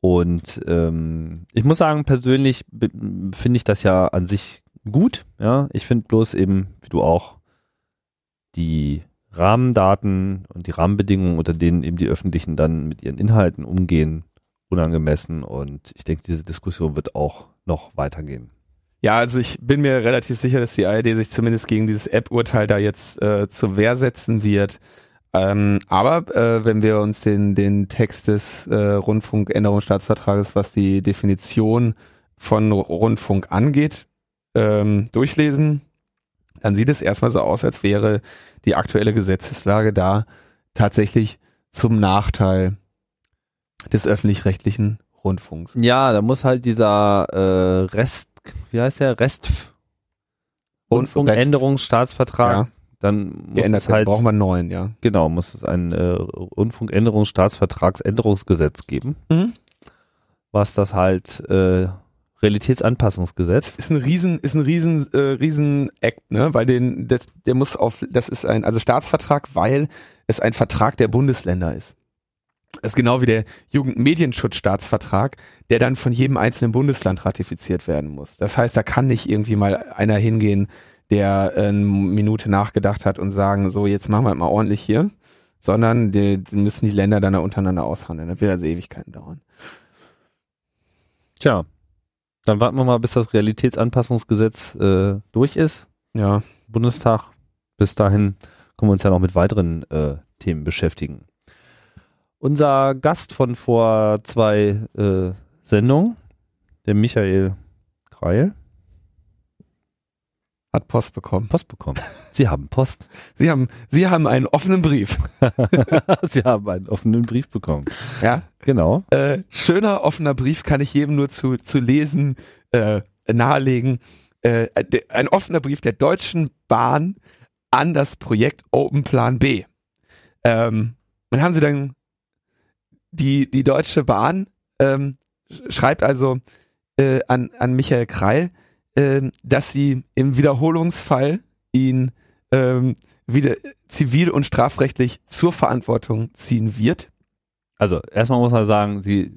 Und ähm, ich muss sagen, persönlich finde ich das ja an sich gut. Ja, ich finde bloß eben, wie du auch, die Rahmendaten und die Rahmenbedingungen, unter denen eben die Öffentlichen dann mit ihren Inhalten umgehen, unangemessen. Und ich denke, diese Diskussion wird auch noch weitergehen. Ja, also ich bin mir relativ sicher, dass die ARD sich zumindest gegen dieses App-Urteil da jetzt äh, zur Wehr setzen wird. Ähm, aber äh, wenn wir uns den, den Text des äh, Rundfunkänderungsstaatsvertrages, was die Definition von Rundfunk angeht, ähm, durchlesen, dann sieht es erstmal so aus, als wäre die aktuelle Gesetzeslage da tatsächlich zum Nachteil des öffentlich-rechtlichen Rundfunks. Ja, da muss halt dieser äh, Rest wie heißt der? Rest Rundfunkänderungsstaatsvertrag. Ja. Dann muss Geändert es halt, brauchen wir einen neuen, ja. Genau, muss es ein äh, Rundfunkänderungsstaatsvertragsänderungsgesetz geben, mhm. was das halt äh, Realitätsanpassungsgesetz. Ist ein riesen, ist ein riesen, äh, riesen Act, ne? Weil den, das, der muss auf, das ist ein, also Staatsvertrag, weil es ein Vertrag der Bundesländer ist. Das ist genau wie der Jugendmedienschutzstaatsvertrag, der dann von jedem einzelnen Bundesland ratifiziert werden muss. Das heißt, da kann nicht irgendwie mal einer hingehen, der eine Minute nachgedacht hat und sagen, so jetzt machen wir mal ordentlich hier, sondern die, die müssen die Länder dann da untereinander aushandeln. Das wird also Ewigkeiten dauern. Tja, dann warten wir mal, bis das Realitätsanpassungsgesetz äh, durch ist. Ja. Bundestag. Bis dahin können wir uns ja noch mit weiteren äh, Themen beschäftigen. Unser Gast von vor zwei äh, Sendungen, der Michael Kreil, hat Post bekommen. Post bekommen. Sie haben Post. Sie haben, Sie haben einen offenen Brief. Sie haben einen offenen Brief bekommen. Ja, genau. Äh, schöner offener Brief kann ich jedem nur zu zu lesen äh, nahelegen. Äh, ein offener Brief der Deutschen Bahn an das Projekt Open Plan B. Ähm, dann haben Sie dann die die Deutsche Bahn ähm, schreibt also äh, an an Michael Kreil ähm, dass sie im Wiederholungsfall ihn ähm, wieder zivil und strafrechtlich zur Verantwortung ziehen wird. Also erstmal muss man sagen, sie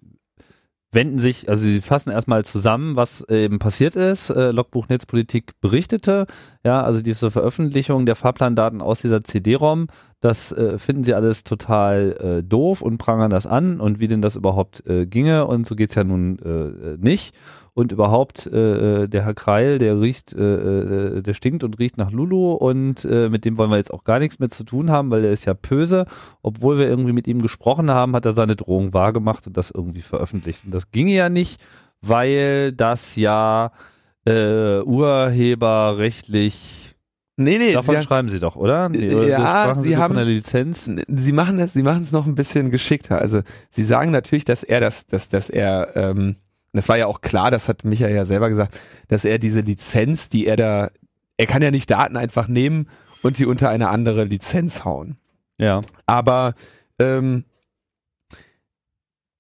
wenden sich, also sie fassen erstmal zusammen, was eben passiert ist. Äh, Logbuch Netzpolitik berichtete, ja, also diese Veröffentlichung der Fahrplandaten aus dieser CD-ROM, das äh, finden sie alles total äh, doof und prangern das an und wie denn das überhaupt äh, ginge und so geht's ja nun äh, nicht und überhaupt äh, äh, der Herr Kreil, der riecht, äh, äh, der stinkt und riecht nach Lulu und äh, mit dem wollen wir jetzt auch gar nichts mehr zu tun haben, weil der ist ja böse. Obwohl wir irgendwie mit ihm gesprochen haben, hat er seine Drohung wahrgemacht und das irgendwie veröffentlicht. Und das ginge ja nicht, weil das ja äh, urheberrechtlich Nee, nee, Davon sie schreiben Sie doch, oder? Nee, oder ja, so Sie, Sie haben eine Lizenz. Sie machen das, Sie machen es noch ein bisschen geschickter. Also Sie sagen natürlich, dass er das, dass, dass er ähm, das war ja auch klar, das hat Michael ja selber gesagt, dass er diese Lizenz, die er da, er kann ja nicht Daten einfach nehmen und die unter eine andere Lizenz hauen. Ja. Aber ähm,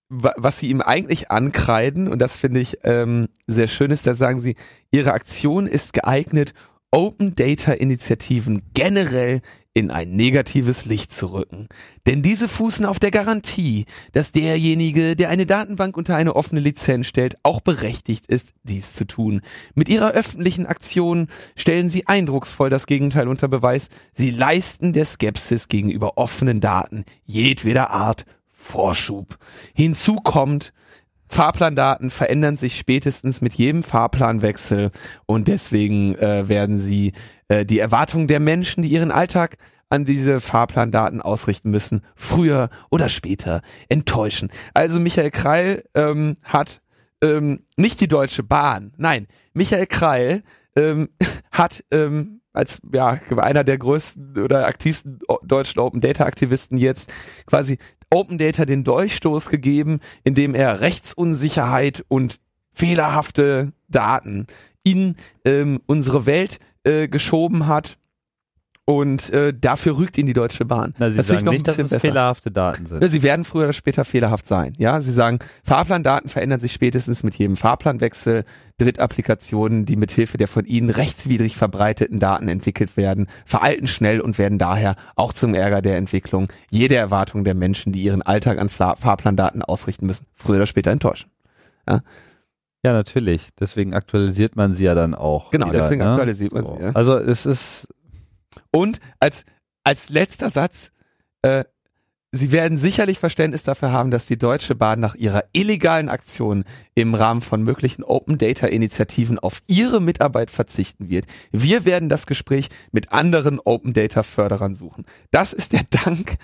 was sie ihm eigentlich ankreiden, und das finde ich ähm, sehr schön ist, da sagen sie, ihre Aktion ist geeignet, Open Data Initiativen generell in ein negatives Licht zu rücken. Denn diese fußen auf der Garantie, dass derjenige, der eine Datenbank unter eine offene Lizenz stellt, auch berechtigt ist, dies zu tun. Mit ihrer öffentlichen Aktion stellen sie eindrucksvoll das Gegenteil unter Beweis. Sie leisten der Skepsis gegenüber offenen Daten jedweder Art Vorschub. Hinzu kommt, Fahrplandaten verändern sich spätestens mit jedem Fahrplanwechsel und deswegen äh, werden sie äh, die Erwartungen der Menschen, die ihren Alltag an diese Fahrplandaten ausrichten müssen, früher oder später enttäuschen. Also Michael Kreil ähm, hat ähm, nicht die Deutsche Bahn, nein, Michael Kreil ähm, hat ähm, als ja einer der größten oder aktivsten deutschen Open Data Aktivisten jetzt quasi Open Data den Durchstoß gegeben, indem er Rechtsunsicherheit und fehlerhafte Daten in ähm, unsere Welt äh, geschoben hat. Und äh, dafür rügt ihn die Deutsche Bahn. Na, Sie das sagen nicht, dass es besser. fehlerhafte Daten sind. Ja, sie werden früher oder später fehlerhaft sein. Ja, Sie sagen, Fahrplandaten verändern sich spätestens mit jedem Fahrplanwechsel. Drittapplikationen, die mithilfe der von Ihnen rechtswidrig verbreiteten Daten entwickelt werden, veralten schnell und werden daher auch zum Ärger der Entwicklung jede Erwartung der Menschen, die ihren Alltag an Fahrplandaten ausrichten müssen, früher oder später enttäuschen. Ja, ja, natürlich. Deswegen aktualisiert man sie ja dann auch. Genau, wieder, deswegen ne? aktualisiert man so. sie. Ja. Also es ist. Und als, als letzter Satz, äh, Sie werden sicherlich Verständnis dafür haben, dass die Deutsche Bahn nach ihrer illegalen Aktion im Rahmen von möglichen Open Data Initiativen auf ihre Mitarbeit verzichten wird. Wir werden das Gespräch mit anderen Open Data Förderern suchen. Das ist der Dank,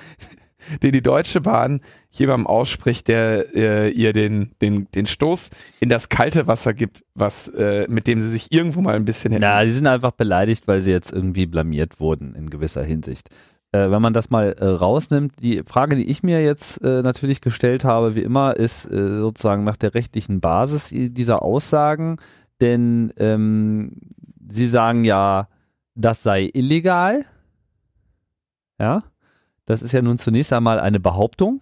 den die Deutsche Bahn jemandem ausspricht, der äh, ihr den, den, den Stoß in das kalte Wasser gibt, was, äh, mit dem sie sich irgendwo mal ein bisschen Na, sie sind einfach beleidigt, weil sie jetzt irgendwie blamiert wurden in gewisser Hinsicht. Äh, wenn man das mal äh, rausnimmt, die Frage, die ich mir jetzt äh, natürlich gestellt habe, wie immer, ist äh, sozusagen nach der rechtlichen Basis dieser Aussagen, denn ähm, sie sagen ja, das sei illegal. Ja, das ist ja nun zunächst einmal eine Behauptung.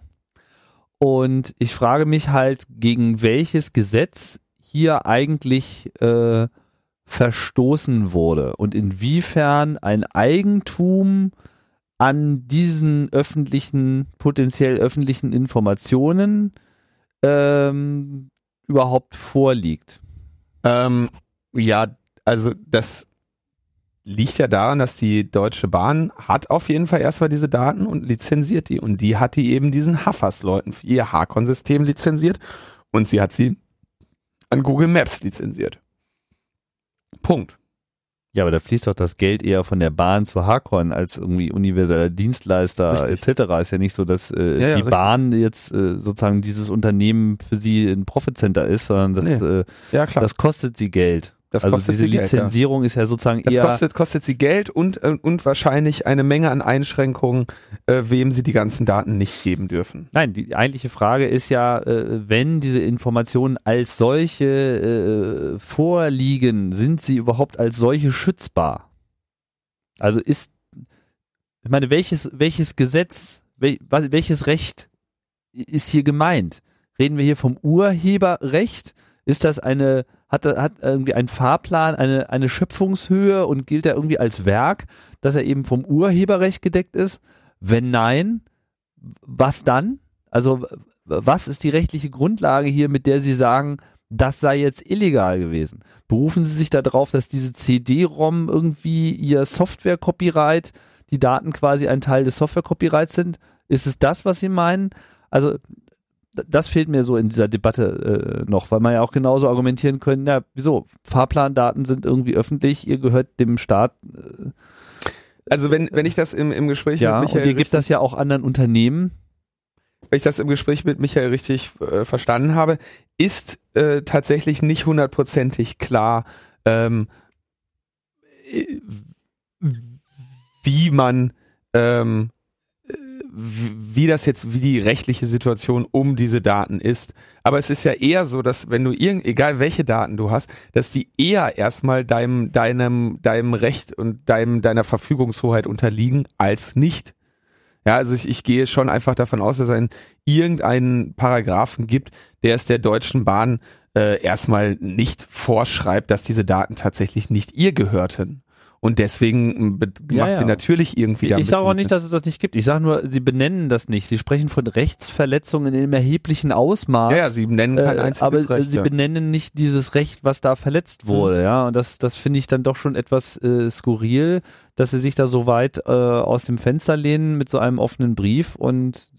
Und ich frage mich halt, gegen welches Gesetz hier eigentlich äh, verstoßen wurde und inwiefern ein Eigentum an diesen öffentlichen, potenziell öffentlichen Informationen ähm, überhaupt vorliegt? Ähm, ja, also das liegt ja daran, dass die Deutsche Bahn hat auf jeden Fall erstmal diese Daten und lizenziert die. Und die hat die eben diesen Haffers-Leuten für ihr Hakon-System lizenziert und sie hat sie an Google Maps lizenziert. Punkt. Ja, aber da fließt doch das Geld eher von der Bahn zu Hakon als irgendwie universeller Dienstleister etc. Ist ja nicht so, dass äh, ja, ja, die richtig. Bahn jetzt äh, sozusagen dieses Unternehmen für sie ein Profit Center ist, sondern das, nee. äh, ja, das kostet sie Geld. Das also diese Lizenzierung Geld, ja. ist ja sozusagen das eher. Das kostet, kostet sie Geld und, äh, und wahrscheinlich eine Menge an Einschränkungen, äh, wem sie die ganzen Daten nicht geben dürfen. Nein, die eigentliche Frage ist ja, äh, wenn diese Informationen als solche äh, vorliegen, sind sie überhaupt als solche schützbar? Also ist, ich meine, welches, welches Gesetz, wel, welches Recht ist hier gemeint? Reden wir hier vom Urheberrecht? Ist das eine hat, hat irgendwie einen Fahrplan, eine, eine Schöpfungshöhe und gilt er irgendwie als Werk, dass er eben vom Urheberrecht gedeckt ist? Wenn nein, was dann? Also was ist die rechtliche Grundlage hier, mit der Sie sagen, das sei jetzt illegal gewesen? Berufen Sie sich darauf, dass diese CD-ROM irgendwie Ihr Software-Copyright, die Daten quasi ein Teil des Software-Copyrights sind? Ist es das, was Sie meinen? Also das fehlt mir so in dieser Debatte äh, noch, weil man ja auch genauso argumentieren können, ja, wieso? Fahrplandaten sind irgendwie öffentlich, ihr gehört dem Staat. Äh, also wenn, wenn ich das im, im Gespräch ja, mit Michael. Und ihr gebt das ja auch anderen Unternehmen. Wenn ich das im Gespräch mit Michael richtig äh, verstanden habe, ist äh, tatsächlich nicht hundertprozentig klar, ähm, äh, wie man ähm, wie das jetzt, wie die rechtliche Situation um diese Daten ist. Aber es ist ja eher so, dass wenn du irgend, egal welche Daten du hast, dass die eher erstmal deinem, deinem, deinem Recht und deinem, deiner Verfügungshoheit unterliegen als nicht. Ja, also ich, ich gehe schon einfach davon aus, dass es einen irgendeinen Paragraphen gibt, der es der Deutschen Bahn äh, erstmal nicht vorschreibt, dass diese Daten tatsächlich nicht ihr gehörten. Und deswegen macht ja, ja. sie natürlich irgendwie da Ich sage auch nicht, dass es das nicht gibt. Ich sage nur, sie benennen das nicht. Sie sprechen von Rechtsverletzungen in einem erheblichen Ausmaß. Ja, ja sie benennen kein äh, einziges aber Recht. sie ja. benennen nicht dieses Recht, was da verletzt wurde. Mhm. Ja, und das, das finde ich dann doch schon etwas äh, skurril, dass sie sich da so weit äh, aus dem Fenster lehnen mit so einem offenen Brief und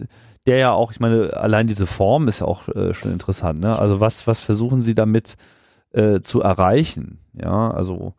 der ja auch, ich meine, allein diese Form ist ja auch äh, schon interessant. Ne? Also was, was versuchen sie damit äh, zu erreichen? Ja, also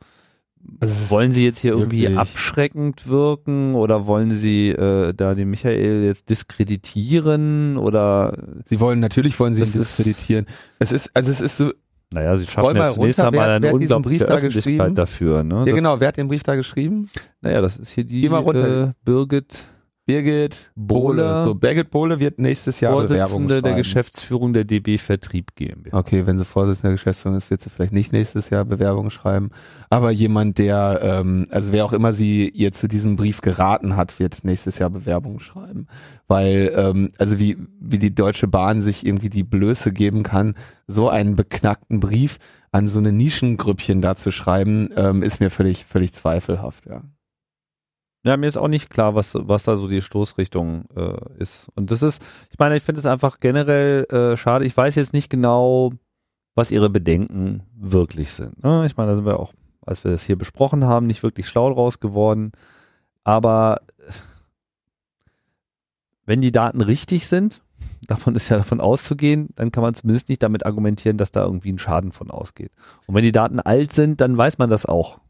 also wollen Sie jetzt hier irgendwie abschreckend wirken oder wollen Sie äh, da den Michael jetzt diskreditieren oder? Sie wollen natürlich wollen Sie ihn diskreditieren. Es ist also es ist so. Naja, Sie schaffen ja zunächst runter, einmal eine unglaubliche Brief Öffentlichkeit dafür. Ne? Ja genau, wer hat den Brief da geschrieben? Naja, das ist hier die äh, Birgit Birgit Bohle. So, Birgit Bohle wird nächstes Jahr Vorsitzende der Geschäftsführung der DB Vertrieb GmbH. Okay, wenn sie Vorsitzende der Geschäftsführung ist, wird sie vielleicht nicht nächstes Jahr Bewerbung schreiben. Aber jemand, der, ähm, also wer auch immer sie ihr zu diesem Brief geraten hat, wird nächstes Jahr Bewerbung schreiben. Weil, ähm, also wie, wie die Deutsche Bahn sich irgendwie die Blöße geben kann, so einen beknackten Brief an so eine Nischengrüppchen da zu schreiben, ähm, ist mir völlig, völlig zweifelhaft, ja. Ja, mir ist auch nicht klar, was, was da so die Stoßrichtung äh, ist. Und das ist, ich meine, ich finde es einfach generell äh, schade. Ich weiß jetzt nicht genau, was ihre Bedenken wirklich sind. Ne? Ich meine, da sind wir auch, als wir das hier besprochen haben, nicht wirklich schlau draus geworden. Aber wenn die Daten richtig sind, davon ist ja davon auszugehen, dann kann man zumindest nicht damit argumentieren, dass da irgendwie ein Schaden von ausgeht. Und wenn die Daten alt sind, dann weiß man das auch.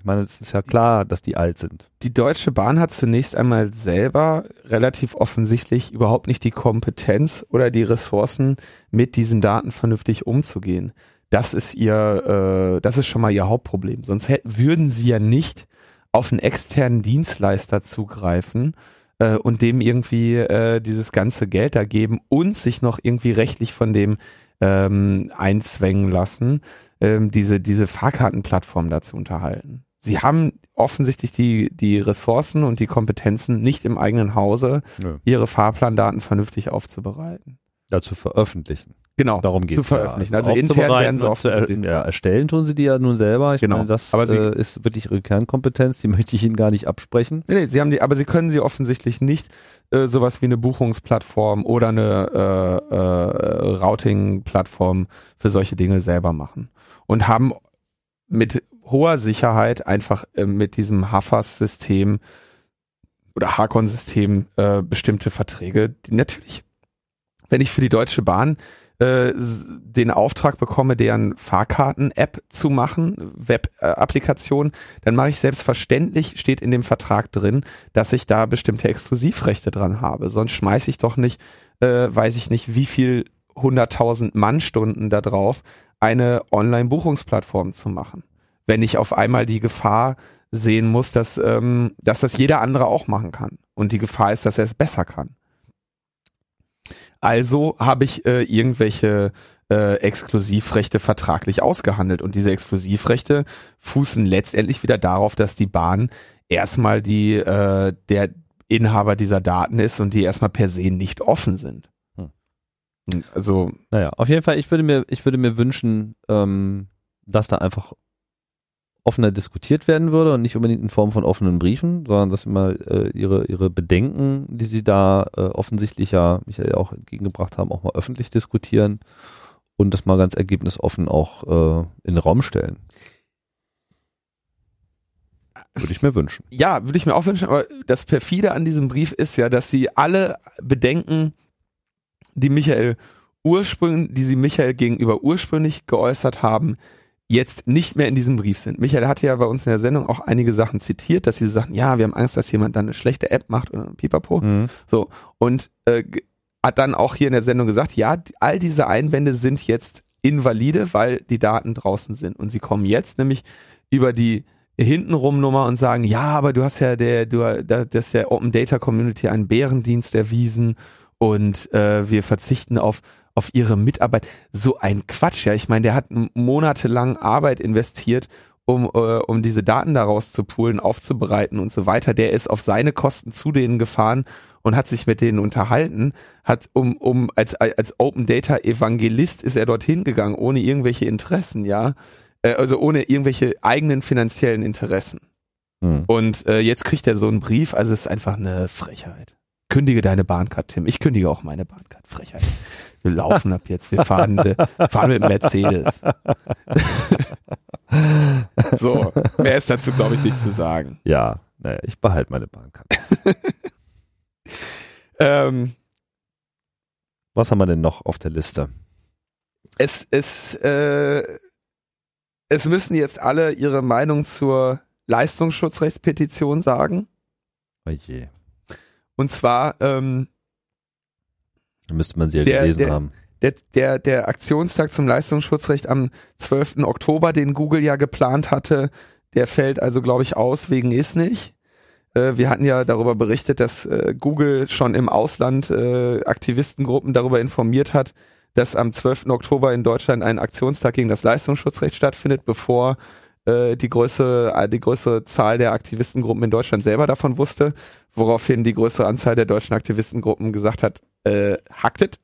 Ich meine, es ist ja klar, dass die alt sind. Die Deutsche Bahn hat zunächst einmal selber relativ offensichtlich überhaupt nicht die Kompetenz oder die Ressourcen, mit diesen Daten vernünftig umzugehen. Das ist ihr, äh, das ist schon mal ihr Hauptproblem. Sonst würden sie ja nicht auf einen externen Dienstleister zugreifen äh, und dem irgendwie äh, dieses ganze Geld da geben und sich noch irgendwie rechtlich von dem ähm, einzwängen lassen, ähm, diese, diese Fahrkartenplattform da zu unterhalten sie haben offensichtlich die, die Ressourcen und die Kompetenzen nicht im eigenen Hause, ja. ihre Fahrplandaten vernünftig aufzubereiten. Ja, zu veröffentlichen. Genau, darum geht es. Zu veröffentlichen. Ja. Also intern werden sie oft er, ja, erstellen tun sie die ja nun selber. Ich genau. meine, das aber sie, äh, ist wirklich ihre Kernkompetenz, die möchte ich Ihnen gar nicht absprechen. Nee, nee, sie haben die, aber sie können sie offensichtlich nicht äh, sowas wie eine Buchungsplattform oder eine äh, äh, Routing-Plattform für solche Dinge selber machen. Und haben mit hoher Sicherheit einfach äh, mit diesem Hafas-System oder Hakon-System äh, bestimmte Verträge, natürlich, wenn ich für die Deutsche Bahn äh, den Auftrag bekomme, deren Fahrkarten-App zu machen, Web-Applikation, dann mache ich selbstverständlich, steht in dem Vertrag drin, dass ich da bestimmte Exklusivrechte dran habe. Sonst schmeiße ich doch nicht, äh, weiß ich nicht, wie viel 100.000 Mannstunden da drauf, eine Online-Buchungsplattform zu machen. Wenn ich auf einmal die Gefahr sehen muss, dass, ähm, dass das jeder andere auch machen kann. Und die Gefahr ist, dass er es besser kann. Also habe ich äh, irgendwelche äh, Exklusivrechte vertraglich ausgehandelt. Und diese Exklusivrechte fußen letztendlich wieder darauf, dass die Bahn erstmal die äh, der Inhaber dieser Daten ist und die erstmal per se nicht offen sind. Hm. Also naja, auf jeden Fall. Ich würde mir ich würde mir wünschen, ähm, dass da einfach offener diskutiert werden würde und nicht unbedingt in Form von offenen Briefen, sondern dass immer äh, ihre, ihre Bedenken, die sie da äh, offensichtlich ja Michael auch entgegengebracht haben, auch mal öffentlich diskutieren und das mal ganz ergebnisoffen auch äh, in den Raum stellen. Würde ich mir wünschen. Ja, würde ich mir auch wünschen, aber das perfide an diesem Brief ist ja, dass sie alle Bedenken, die Michael ursprünglich, die sie Michael gegenüber ursprünglich geäußert haben, jetzt nicht mehr in diesem Brief sind. Michael hatte ja bei uns in der Sendung auch einige Sachen zitiert, dass sie sagten, ja, wir haben Angst, dass jemand dann eine schlechte App macht oder pipapo. Mhm. So. Und äh, hat dann auch hier in der Sendung gesagt, ja, all diese Einwände sind jetzt invalide, weil die Daten draußen sind. Und sie kommen jetzt nämlich über die hintenrum Nummer und sagen, ja, aber du hast ja der, du, das ist der Open Data Community einen Bärendienst erwiesen und äh, wir verzichten auf auf ihre Mitarbeit. So ein Quatsch, ja. Ich meine, der hat monatelang Arbeit investiert, um, äh, um diese Daten daraus zu poolen, aufzubereiten und so weiter. Der ist auf seine Kosten zu denen gefahren und hat sich mit denen unterhalten, hat um, um als, als Open Data Evangelist ist er dorthin gegangen, ohne irgendwelche Interessen, ja. Äh, also ohne irgendwelche eigenen finanziellen Interessen. Hm. Und äh, jetzt kriegt er so einen Brief, also es ist einfach eine Frechheit. Kündige deine Bahncard, Tim. Ich kündige auch meine Bahncard. Frechheit wir laufen ab jetzt, wir fahren, fahren mit Mercedes. so, mehr ist dazu, glaube ich, nicht zu sagen. Ja, naja, ich behalte meine Bahnkarte. ähm, Was haben wir denn noch auf der Liste? Es, es, äh, es müssen jetzt alle ihre Meinung zur Leistungsschutzrechtspetition sagen. Oh je. Und zwar ähm, dann müsste man sie ja der, gelesen der, haben. Der, der, der Aktionstag zum Leistungsschutzrecht am 12. Oktober, den Google ja geplant hatte, der fällt also, glaube ich, aus wegen ist nicht. Äh, wir hatten ja darüber berichtet, dass äh, Google schon im Ausland äh, Aktivistengruppen darüber informiert hat, dass am 12. Oktober in Deutschland ein Aktionstag gegen das Leistungsschutzrecht stattfindet, bevor äh, die größere, äh, die größere Zahl der Aktivistengruppen in Deutschland selber davon wusste, woraufhin die größere Anzahl der deutschen Aktivistengruppen gesagt hat, äh, hacktet.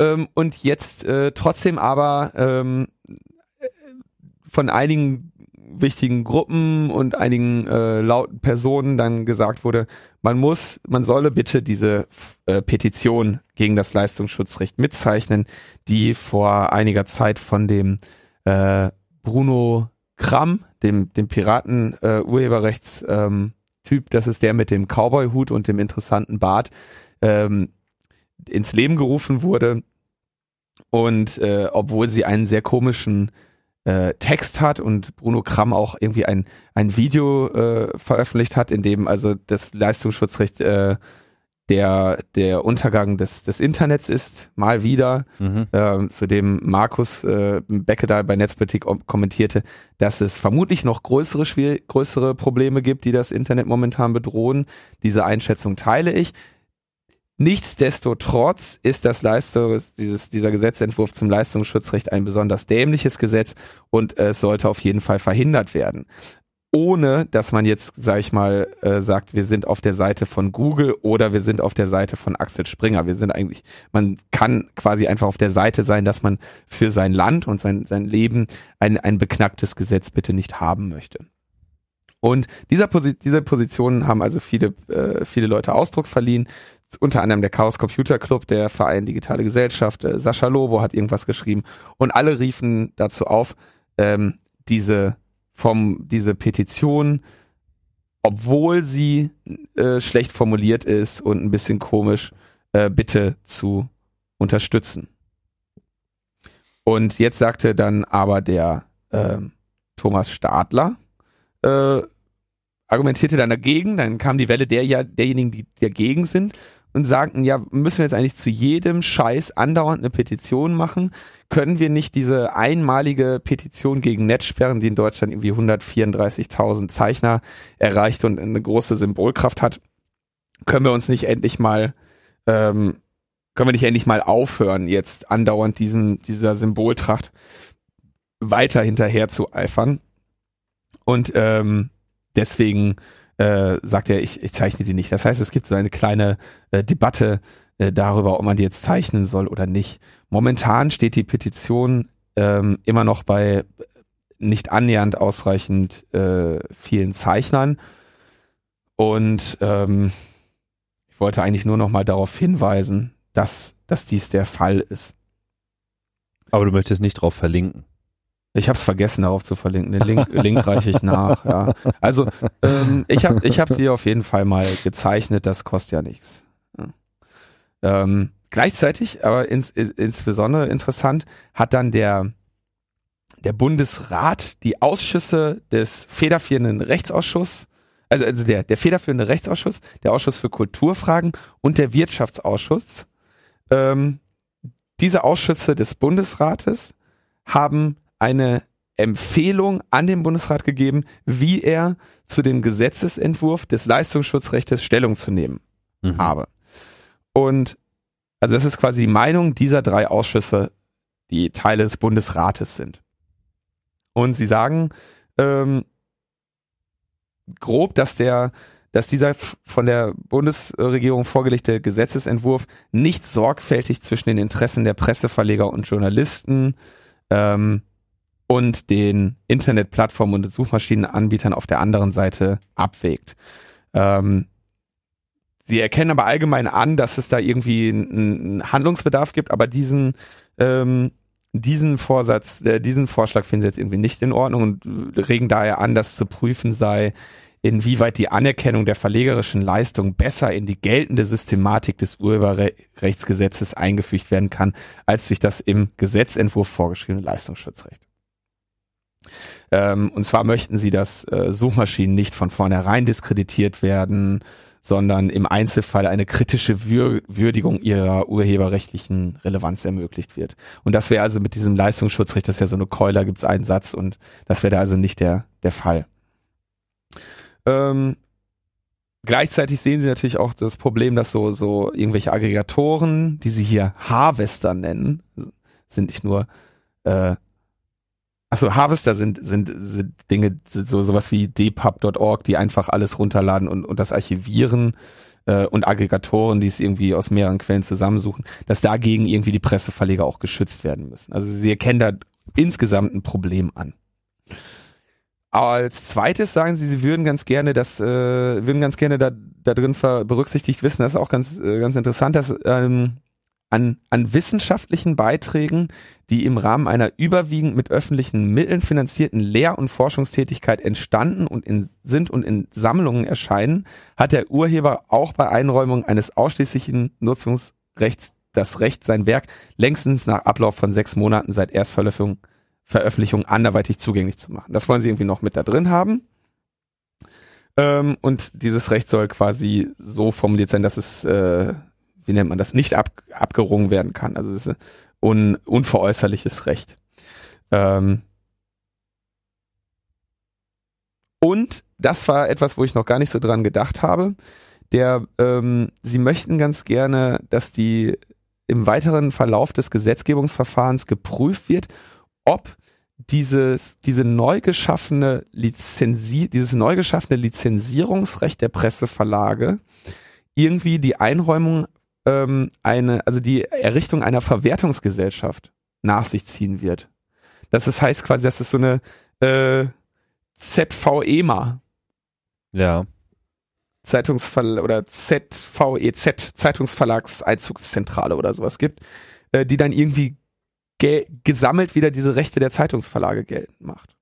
Ähm, und jetzt äh, trotzdem aber ähm, von einigen wichtigen Gruppen und einigen äh, lauten Personen dann gesagt wurde, man muss, man solle bitte diese äh, Petition gegen das Leistungsschutzrecht mitzeichnen, die vor einiger Zeit von dem äh, Bruno Kramm, dem, dem Piraten äh, ähm, das ist der mit dem Cowboy-Hut und dem interessanten Bart, ähm, ins Leben gerufen wurde. Und äh, obwohl sie einen sehr komischen äh, Text hat und Bruno Kramm auch irgendwie ein, ein Video äh, veröffentlicht hat, in dem also das Leistungsschutzrecht äh, der, der Untergang des, des Internets ist, mal wieder, mhm. äh, zu dem Markus äh, Beckedahl bei Netzpolitik kommentierte, dass es vermutlich noch größere, schwierig, größere Probleme gibt, die das Internet momentan bedrohen. Diese Einschätzung teile ich. Nichtsdestotrotz ist das Leistung, dieses, dieser Gesetzentwurf zum Leistungsschutzrecht ein besonders dämliches Gesetz und es sollte auf jeden Fall verhindert werden. Ohne dass man jetzt, sag ich mal, äh, sagt, wir sind auf der Seite von Google oder wir sind auf der Seite von Axel Springer. Wir sind eigentlich, man kann quasi einfach auf der Seite sein, dass man für sein Land und sein, sein Leben ein, ein beknacktes Gesetz bitte nicht haben möchte. Und dieser Posi diese Positionen haben also viele, äh, viele Leute Ausdruck verliehen. Unter anderem der Chaos Computer Club, der Verein Digitale Gesellschaft, äh, Sascha Lobo hat irgendwas geschrieben und alle riefen dazu auf, ähm, diese vom diese Petition, obwohl sie äh, schlecht formuliert ist und ein bisschen komisch, äh, bitte zu unterstützen. Und jetzt sagte dann aber der äh, Thomas Stadler, äh, argumentierte dann dagegen, dann kam die Welle der, derjenigen, die dagegen sind und sagten, ja, müssen wir jetzt eigentlich zu jedem Scheiß andauernd eine Petition machen? Können wir nicht diese einmalige Petition gegen Netzsperren, die in Deutschland irgendwie 134.000 Zeichner erreicht und eine große Symbolkraft hat, können wir uns nicht endlich mal, ähm, können wir nicht endlich mal aufhören, jetzt andauernd diesem, dieser Symboltracht weiter hinterher zu eifern? Und ähm, deswegen äh, sagt er, ich, ich zeichne die nicht. Das heißt, es gibt so eine kleine äh, Debatte äh, darüber, ob man die jetzt zeichnen soll oder nicht. Momentan steht die Petition ähm, immer noch bei nicht annähernd ausreichend äh, vielen Zeichnern. Und ähm, ich wollte eigentlich nur noch mal darauf hinweisen, dass, dass dies der Fall ist. Aber du möchtest nicht drauf verlinken. Ich habe es vergessen, darauf zu verlinken. Den Link, Link reiche ich nach. Ja. Also ähm, ich habe ich hab sie auf jeden Fall mal gezeichnet. Das kostet ja nichts. Ähm, gleichzeitig, aber ins, insbesondere interessant, hat dann der der Bundesrat die Ausschüsse des federführenden Rechtsausschusses also, also der, der federführende Rechtsausschuss, der Ausschuss für Kulturfragen und der Wirtschaftsausschuss. Ähm, diese Ausschüsse des Bundesrates haben eine Empfehlung an den Bundesrat gegeben, wie er zu dem Gesetzesentwurf des Leistungsschutzrechts Stellung zu nehmen mhm. habe. Und also das ist quasi die Meinung dieser drei Ausschüsse, die Teile des Bundesrates sind. Und sie sagen ähm, grob, dass der dass dieser von der Bundesregierung vorgelegte Gesetzesentwurf nicht sorgfältig zwischen den Interessen der Presseverleger und Journalisten ähm, und den Internetplattformen und Suchmaschinenanbietern auf der anderen Seite abwägt. Ähm, sie erkennen aber allgemein an, dass es da irgendwie einen Handlungsbedarf gibt, aber diesen ähm, diesen Vorsatz, äh, diesen Vorschlag finden sie jetzt irgendwie nicht in Ordnung und regen daher an, dass zu prüfen sei, inwieweit die Anerkennung der verlegerischen Leistung besser in die geltende Systematik des Urheberrechtsgesetzes eingefügt werden kann, als durch das im Gesetzentwurf vorgeschriebene Leistungsschutzrecht. Ähm, und zwar möchten sie, dass äh, Suchmaschinen nicht von vornherein diskreditiert werden, sondern im Einzelfall eine kritische Wür Würdigung ihrer urheberrechtlichen Relevanz ermöglicht wird. Und das wäre also mit diesem Leistungsschutzrecht, das ist ja so eine Keule, gibt es einen Satz und das wäre da also nicht der, der Fall. Ähm, gleichzeitig sehen sie natürlich auch das Problem, dass so, so irgendwelche Aggregatoren, die sie hier Harvester nennen, sind nicht nur äh, Achso, Harvester sind, sind, sind Dinge, sind so sowas wie dpub.org, die einfach alles runterladen und, und das archivieren äh, und Aggregatoren, die es irgendwie aus mehreren Quellen zusammensuchen, dass dagegen irgendwie die Presseverleger auch geschützt werden müssen. Also sie erkennen da insgesamt ein Problem an. Als zweites sagen sie, sie würden ganz gerne das, äh, würden ganz gerne da, da drin berücksichtigt wissen, das ist auch ganz, äh, ganz interessant, dass ähm, an, an wissenschaftlichen Beiträgen, die im Rahmen einer überwiegend mit öffentlichen Mitteln finanzierten Lehr- und Forschungstätigkeit entstanden und in, sind und in Sammlungen erscheinen, hat der Urheber auch bei Einräumung eines ausschließlichen Nutzungsrechts das Recht, sein Werk längstens nach Ablauf von sechs Monaten seit Erstveröffentlichung Veröffentlichung anderweitig zugänglich zu machen. Das wollen sie irgendwie noch mit da drin haben. Ähm, und dieses Recht soll quasi so formuliert sein, dass es äh, wie nennt man das, nicht ab, abgerungen werden kann. Also es ist ein unveräußerliches Recht. Ähm und das war etwas, wo ich noch gar nicht so dran gedacht habe. Der, ähm, sie möchten ganz gerne, dass die im weiteren Verlauf des Gesetzgebungsverfahrens geprüft wird, ob dieses, diese neu geschaffene Lizenzi dieses neu geschaffene Lizenzierungsrecht der Presseverlage irgendwie die Einräumung ähm, eine, also die Errichtung einer Verwertungsgesellschaft nach sich ziehen wird. Das ist, heißt quasi, dass es so eine äh, ZVEMA. Ja. Zeitungsverlag oder ZVEZ, Zeitungsverlagseinzugszentrale oder sowas gibt, äh, die dann irgendwie ge gesammelt wieder diese Rechte der Zeitungsverlage geltend macht.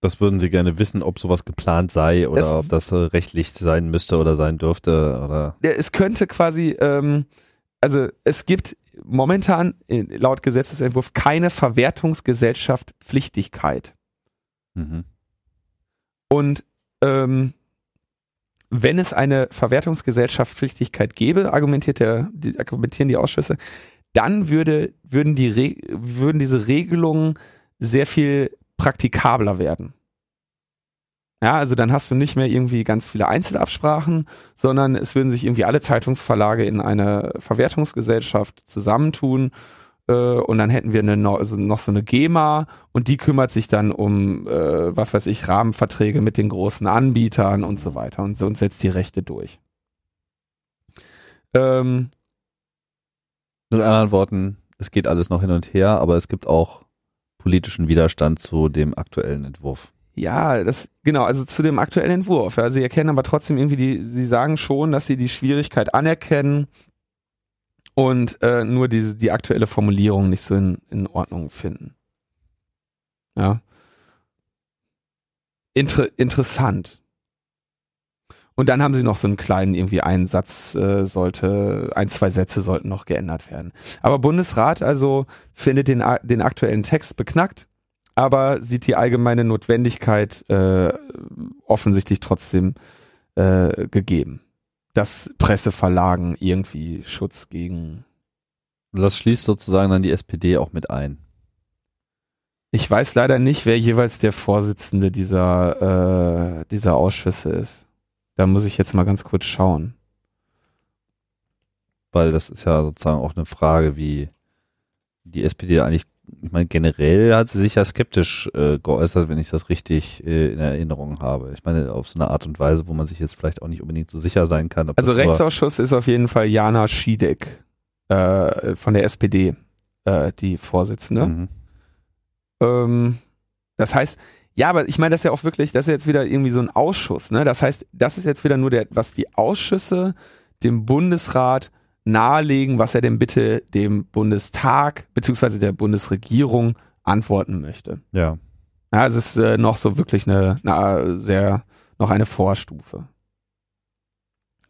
Das würden Sie gerne wissen, ob sowas geplant sei oder es, ob das rechtlich sein müsste oder sein dürfte oder. Es könnte quasi, ähm, also es gibt momentan laut Gesetzesentwurf keine Verwertungsgesellschaft Pflichtigkeit. Mhm. Und ähm, wenn es eine Verwertungsgesellschaftspflichtigkeit gäbe, argumentiert der, die, argumentieren die Ausschüsse, dann würde, würden, die, würden diese Regelungen sehr viel praktikabler werden. Ja, also dann hast du nicht mehr irgendwie ganz viele Einzelabsprachen, sondern es würden sich irgendwie alle Zeitungsverlage in eine Verwertungsgesellschaft zusammentun äh, und dann hätten wir eine, also noch so eine GEMA und die kümmert sich dann um, äh, was weiß ich, Rahmenverträge mit den großen Anbietern und so weiter und, und setzt die Rechte durch. Ähm, mit anderen Worten, es geht alles noch hin und her, aber es gibt auch politischen Widerstand zu dem aktuellen Entwurf. Ja, das genau, also zu dem aktuellen Entwurf. Ja, sie erkennen aber trotzdem irgendwie die, sie sagen schon, dass sie die Schwierigkeit anerkennen und äh, nur diese die aktuelle Formulierung nicht so in, in Ordnung finden. Ja. Inter, interessant. Und dann haben sie noch so einen kleinen irgendwie einen Satz äh, sollte, ein, zwei Sätze sollten noch geändert werden. Aber Bundesrat also findet den, den aktuellen Text beknackt aber sieht die allgemeine Notwendigkeit äh, offensichtlich trotzdem äh, gegeben, dass Presseverlagen irgendwie Schutz gegen. Das schließt sozusagen dann die SPD auch mit ein. Ich weiß leider nicht, wer jeweils der Vorsitzende dieser, äh, dieser Ausschüsse ist. Da muss ich jetzt mal ganz kurz schauen. Weil das ist ja sozusagen auch eine Frage, wie die SPD eigentlich ich meine, generell hat sie sich ja skeptisch äh, geäußert, wenn ich das richtig äh, in Erinnerung habe. Ich meine, auf so eine Art und Weise, wo man sich jetzt vielleicht auch nicht unbedingt so sicher sein kann. also Rechtsausschuss ist auf jeden Fall Jana Schiedek äh, von der SPD, äh, die Vorsitzende. Mhm. Ähm, das heißt, ja, aber ich meine, das ist ja auch wirklich, das ist jetzt wieder irgendwie so ein Ausschuss. Ne? Das heißt, das ist jetzt wieder nur der, was die Ausschüsse dem Bundesrat nahelegen, was er denn bitte dem Bundestag beziehungsweise der Bundesregierung antworten möchte. Ja. Ja, es ist äh, noch so wirklich eine, eine sehr, noch eine Vorstufe.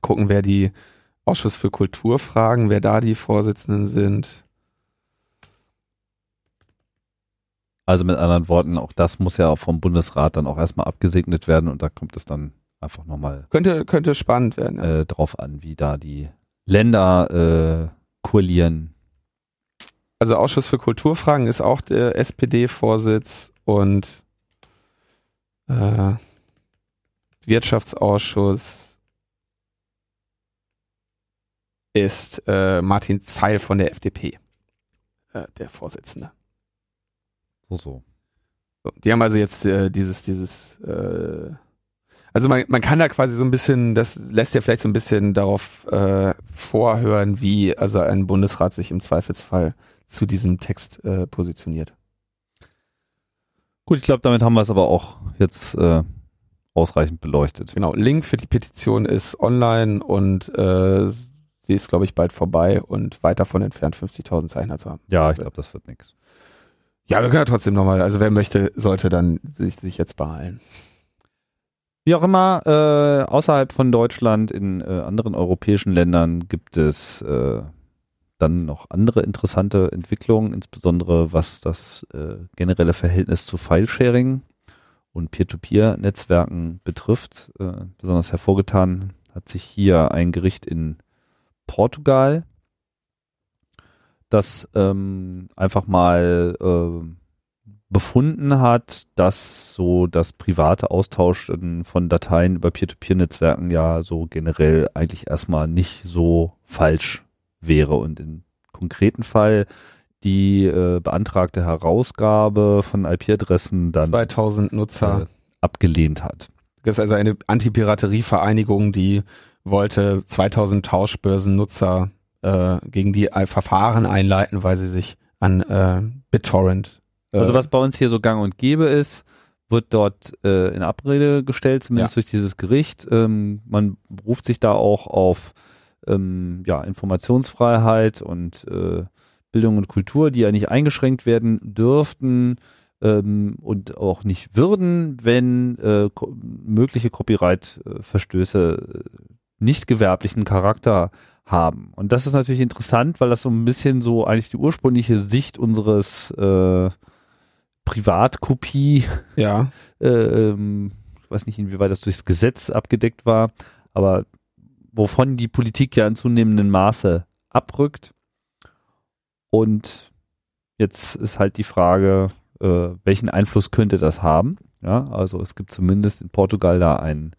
Gucken, wer die Ausschuss für Kulturfragen, wer da die Vorsitzenden sind. Also mit anderen Worten, auch das muss ja auch vom Bundesrat dann auch erstmal abgesegnet werden und da kommt es dann einfach nochmal. Könnte, könnte spannend werden. Ja. Äh, drauf an, wie da die Länder äh, koalieren. Also Ausschuss für Kulturfragen ist auch der SPD-Vorsitz und äh, Wirtschaftsausschuss ist äh, Martin Zeil von der FDP, äh, der Vorsitzende. So, so. Die haben also jetzt äh, dieses, dieses äh, also man, man kann da quasi so ein bisschen, das lässt ja vielleicht so ein bisschen darauf äh, vorhören, wie also ein Bundesrat sich im Zweifelsfall zu diesem Text äh, positioniert. Gut, ich glaube, damit haben wir es aber auch jetzt äh, ausreichend beleuchtet. Genau, Link für die Petition ist online und äh, sie ist, glaube ich, bald vorbei und weit davon entfernt, 50.000 Zeichner zu haben. Ja, ich glaube, das wird nichts. Ja, wir können ja trotzdem nochmal, also wer möchte, sollte dann sich, sich jetzt beeilen. Wie auch immer, äh, außerhalb von Deutschland, in äh, anderen europäischen Ländern gibt es äh, dann noch andere interessante Entwicklungen, insbesondere was das äh, generelle Verhältnis zu Filesharing und Peer-to-Peer-Netzwerken betrifft. Äh, besonders hervorgetan hat sich hier ein Gericht in Portugal, das ähm, einfach mal äh, befunden hat, dass so das private Austauschen von Dateien über Peer-to-Peer-Netzwerken ja so generell eigentlich erstmal nicht so falsch wäre. Und im konkreten Fall die äh, beantragte Herausgabe von IP-Adressen dann 2000 Nutzer äh, abgelehnt hat. Das ist also eine Anti-Piraterie-Vereinigung, die wollte 2000 Tauschbörsennutzer äh, gegen die Verfahren einleiten, weil sie sich an äh, BitTorrent. Äh, also was bei uns hier so gang und gäbe ist, wird dort äh, in Abrede gestellt, zumindest ja. durch dieses Gericht. Ähm, man beruft sich da auch auf ähm, ja, Informationsfreiheit und äh, Bildung und Kultur, die ja nicht eingeschränkt werden dürften ähm, und auch nicht würden, wenn äh, mögliche Copyright-Verstöße äh, nicht gewerblichen Charakter haben. Und das ist natürlich interessant, weil das so ein bisschen so eigentlich die ursprüngliche Sicht unseres äh, Privatkopie, ja. äh, ähm, ich weiß nicht, inwieweit das durchs Gesetz abgedeckt war, aber wovon die Politik ja in zunehmendem Maße abrückt. Und jetzt ist halt die Frage, äh, welchen Einfluss könnte das haben? Ja, also es gibt zumindest in Portugal da einen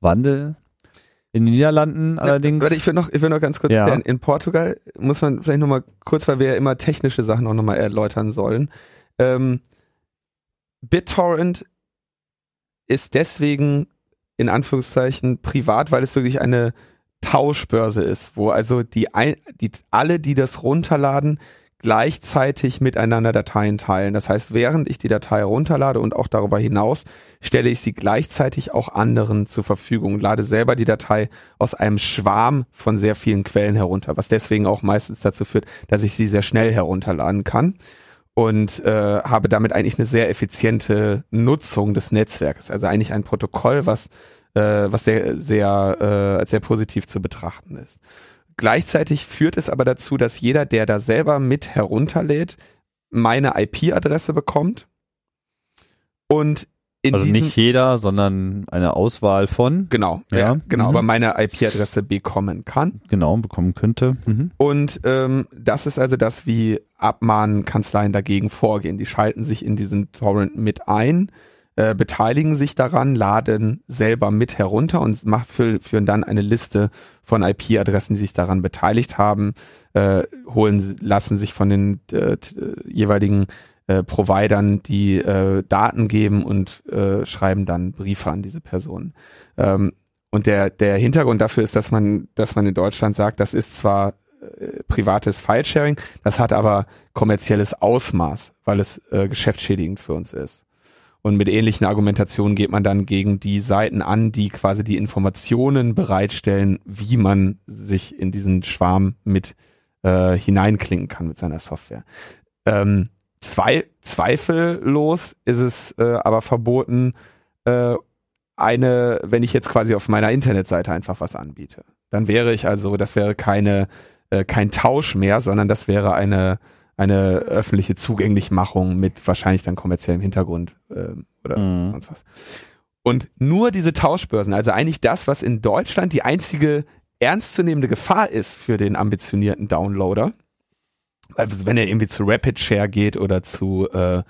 Wandel. In den Niederlanden allerdings. Warte, ich will noch, ich will noch ganz kurz ja. klären. In Portugal muss man vielleicht nochmal kurz, weil wir ja immer technische Sachen auch nochmal erläutern sollen. Ähm, BitTorrent ist deswegen in Anführungszeichen privat, weil es wirklich eine Tauschbörse ist, wo also die, ein, die alle, die das runterladen, gleichzeitig miteinander Dateien teilen. Das heißt, während ich die Datei runterlade und auch darüber hinaus, stelle ich sie gleichzeitig auch anderen zur Verfügung, lade selber die Datei aus einem Schwarm von sehr vielen Quellen herunter, was deswegen auch meistens dazu führt, dass ich sie sehr schnell herunterladen kann und äh, habe damit eigentlich eine sehr effiziente Nutzung des Netzwerkes. Also eigentlich ein Protokoll, was äh, was sehr sehr äh, sehr positiv zu betrachten ist. Gleichzeitig führt es aber dazu, dass jeder, der da selber mit herunterlädt, meine IP-Adresse bekommt. Und in also nicht jeder, sondern eine Auswahl von. Genau, ja, ja genau, mhm. aber meine IP-Adresse bekommen kann. Genau, bekommen könnte. Mhm. Und ähm, das ist also das, wie Abmahnkanzleien dagegen vorgehen. Die schalten sich in diesen Torrent mit ein äh, beteiligen sich daran, laden selber mit herunter und mach, führen dann eine Liste von IP-Adressen, die sich daran beteiligt haben, äh, holen, lassen sich von den äh, jeweiligen äh, Providern die äh, Daten geben und äh, schreiben dann Briefe an diese Personen. Ähm, und der, der Hintergrund dafür ist, dass man, dass man in Deutschland sagt, das ist zwar äh, privates Filesharing, das hat aber kommerzielles Ausmaß, weil es äh, geschäftsschädigend für uns ist. Und mit ähnlichen Argumentationen geht man dann gegen die Seiten an, die quasi die Informationen bereitstellen, wie man sich in diesen Schwarm mit äh, hineinklingen kann mit seiner Software. Ähm, zwei, zweifellos ist es äh, aber verboten, äh, eine, wenn ich jetzt quasi auf meiner Internetseite einfach was anbiete. Dann wäre ich also, das wäre keine, äh, kein Tausch mehr, sondern das wäre eine eine öffentliche Zugänglichmachung mit wahrscheinlich dann kommerziellem Hintergrund äh, oder mhm. sonst was. Und nur diese Tauschbörsen, also eigentlich das, was in Deutschland die einzige ernstzunehmende Gefahr ist für den ambitionierten Downloader, also wenn er irgendwie zu Rapid Share geht oder zu äh,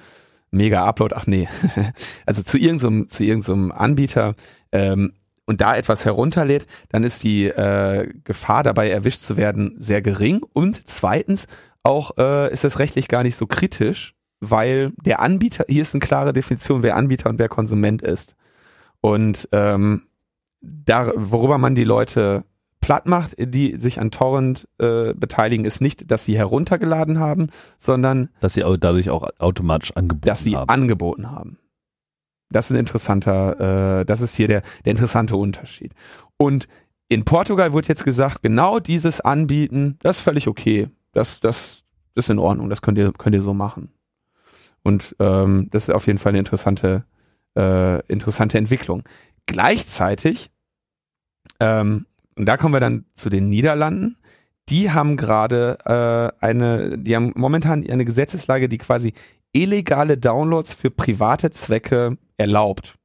Mega Upload, ach nee, also zu irgendeinem zu irgendeinem Anbieter ähm, und da etwas herunterlädt, dann ist die äh, Gefahr dabei erwischt zu werden sehr gering und zweitens auch äh, ist es rechtlich gar nicht so kritisch, weil der Anbieter, hier ist eine klare Definition, wer Anbieter und wer Konsument ist. Und ähm, da, worüber man die Leute platt macht, die sich an Torrent äh, beteiligen, ist nicht, dass sie heruntergeladen haben, sondern dass sie dadurch auch automatisch angeboten haben. Dass sie haben. angeboten haben. Das ist ein interessanter, äh, das ist hier der, der interessante Unterschied. Und in Portugal wird jetzt gesagt, genau dieses Anbieten, das ist völlig okay das, das, das ist in Ordnung, das könnt ihr, könnt ihr so machen. Und ähm, das ist auf jeden Fall eine interessante, äh, interessante Entwicklung. Gleichzeitig, ähm, und da kommen wir dann zu den Niederlanden, die haben gerade äh, eine, die haben momentan eine Gesetzeslage, die quasi illegale Downloads für private Zwecke erlaubt.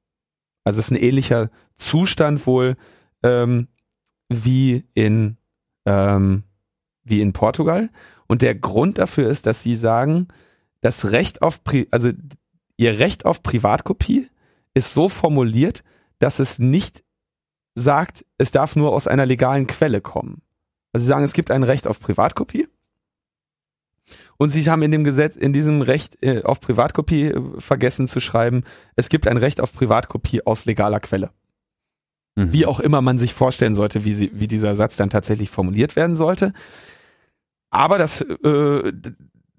Also es ist ein ähnlicher Zustand wohl ähm, wie in ähm, wie in Portugal. Und der Grund dafür ist, dass sie sagen, das Recht auf, Pri also ihr Recht auf Privatkopie ist so formuliert, dass es nicht sagt, es darf nur aus einer legalen Quelle kommen. Also sie sagen, es gibt ein Recht auf Privatkopie. Und sie haben in dem Gesetz, in diesem Recht äh, auf Privatkopie äh, vergessen zu schreiben, es gibt ein Recht auf Privatkopie aus legaler Quelle. Mhm. Wie auch immer man sich vorstellen sollte, wie, sie, wie dieser Satz dann tatsächlich formuliert werden sollte. Aber das, äh,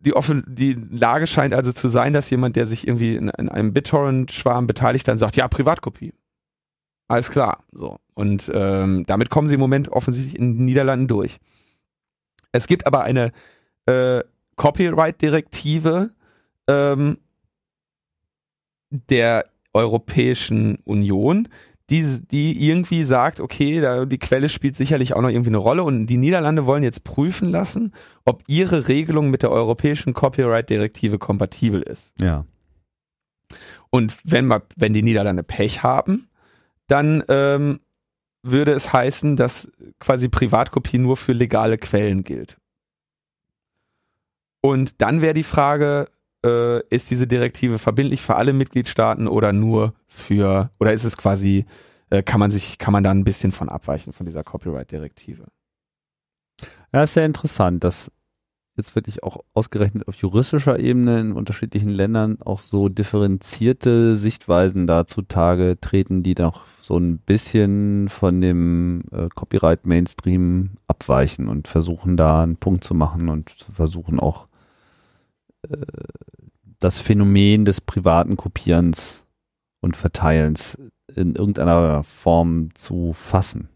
die, offen, die Lage scheint also zu sein, dass jemand, der sich irgendwie in, in einem BitTorrent-Schwarm beteiligt, dann sagt, ja, Privatkopie. Alles klar. So. Und ähm, damit kommen sie im Moment offensichtlich in den Niederlanden durch. Es gibt aber eine äh, Copyright-Direktive ähm, der Europäischen Union, die, die irgendwie sagt, okay, da, die Quelle spielt sicherlich auch noch irgendwie eine Rolle und die Niederlande wollen jetzt prüfen lassen, ob ihre Regelung mit der europäischen Copyright-Direktive kompatibel ist. Ja. Und wenn, man, wenn die Niederlande Pech haben, dann ähm, würde es heißen, dass quasi Privatkopie nur für legale Quellen gilt. Und dann wäre die Frage, äh, ist diese Direktive verbindlich für alle Mitgliedstaaten oder nur für, oder ist es quasi, äh, kann man sich, kann man da ein bisschen von abweichen von dieser Copyright-Direktive? Ja, ist sehr interessant, dass jetzt wirklich auch ausgerechnet auf juristischer Ebene in unterschiedlichen Ländern auch so differenzierte Sichtweisen da zutage treten, die doch so ein bisschen von dem äh, Copyright-Mainstream abweichen und versuchen da einen Punkt zu machen und versuchen auch das Phänomen des privaten Kopierens und Verteilens in irgendeiner Form zu fassen.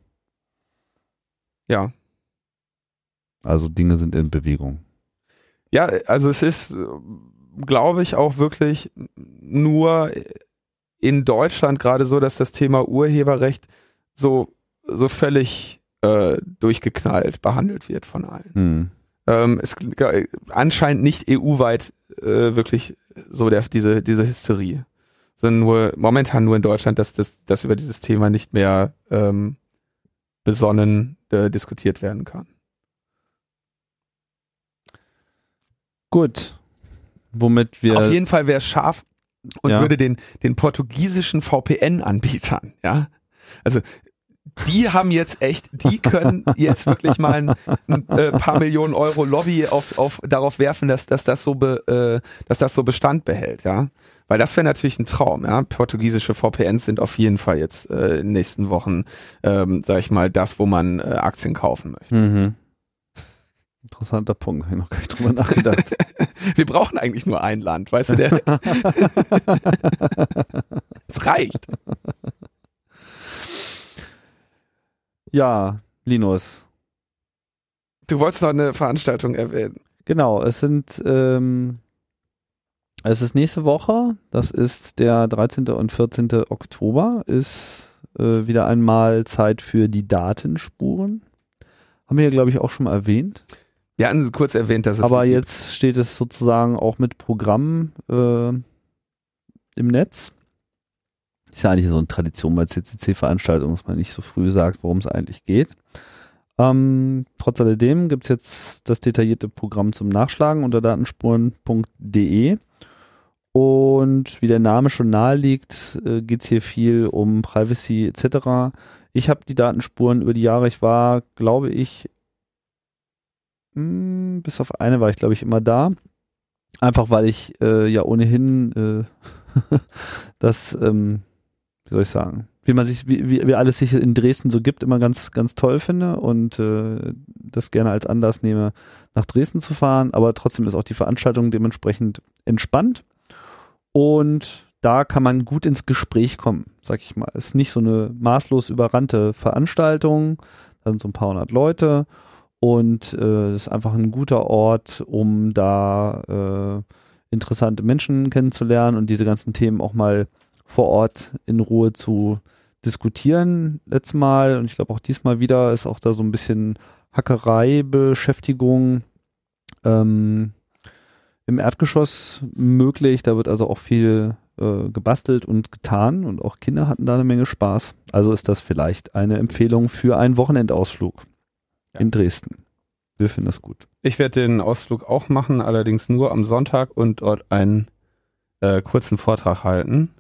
Ja. Also Dinge sind in Bewegung. Ja, also es ist, glaube ich, auch wirklich nur in Deutschland gerade so, dass das Thema Urheberrecht so, so völlig äh, durchgeknallt behandelt wird von allen. Hm ähm, ist anscheinend nicht EU-weit äh, wirklich so der, diese, diese Hysterie. Sondern nur, momentan nur in Deutschland, dass das, dass über dieses Thema nicht mehr ähm, besonnen äh, diskutiert werden kann. Gut. Womit wir. Auf jeden Fall wäre es scharf und ja. würde den, den portugiesischen VPN-Anbietern, ja. Also die haben jetzt echt, die können jetzt wirklich mal ein, ein äh, paar Millionen Euro Lobby auf, auf darauf werfen, dass, dass das so be, äh, dass das so Bestand behält, ja. Weil das wäre natürlich ein Traum, ja. Portugiesische VPNs sind auf jeden Fall jetzt äh, in den nächsten Wochen, ähm, sag ich mal, das, wo man äh, Aktien kaufen möchte. Mhm. Interessanter Punkt, habe ich noch gar nicht drüber nachgedacht. Wir brauchen eigentlich nur ein Land, weißt du, der. Es reicht. Ja, Linus. Du wolltest noch eine Veranstaltung erwähnen. Genau, es sind ähm, es ist nächste Woche, das ist der 13. und 14. Oktober, ist äh, wieder einmal Zeit für die Datenspuren. Haben wir ja, glaube ich, auch schon mal erwähnt. Wir hatten kurz erwähnt, dass es. Aber jetzt steht es sozusagen auch mit Programm äh, im Netz. Ist ja eigentlich so eine Tradition bei CCC-Veranstaltungen, dass man nicht so früh sagt, worum es eigentlich geht. Ähm, trotz alledem gibt es jetzt das detaillierte Programm zum Nachschlagen unter datenspuren.de. Und wie der Name schon nahe liegt, äh, geht es hier viel um Privacy etc. Ich habe die Datenspuren über die Jahre, ich war, glaube ich, mh, hm, bis auf eine war ich, glaube ich, immer da. Einfach weil ich äh, ja ohnehin äh, das ähm, wie soll ich sagen, wie man sich, wie, wie, alles sich in Dresden so gibt, immer ganz, ganz toll finde und äh, das gerne als Anlass nehme, nach Dresden zu fahren. Aber trotzdem ist auch die Veranstaltung dementsprechend entspannt. Und da kann man gut ins Gespräch kommen, sag ich mal. Es ist nicht so eine maßlos überrannte Veranstaltung. Da sind so ein paar hundert Leute und äh, ist einfach ein guter Ort, um da äh, interessante Menschen kennenzulernen und diese ganzen Themen auch mal vor Ort in Ruhe zu diskutieren letztes Mal und ich glaube auch diesmal wieder ist auch da so ein bisschen Hackerei, Beschäftigung ähm, im Erdgeschoss möglich. Da wird also auch viel äh, gebastelt und getan und auch Kinder hatten da eine Menge Spaß. Also ist das vielleicht eine Empfehlung für einen Wochenendausflug ja. in Dresden. Wir finden das gut. Ich werde den Ausflug auch machen, allerdings nur am Sonntag und dort einen äh, kurzen Vortrag halten.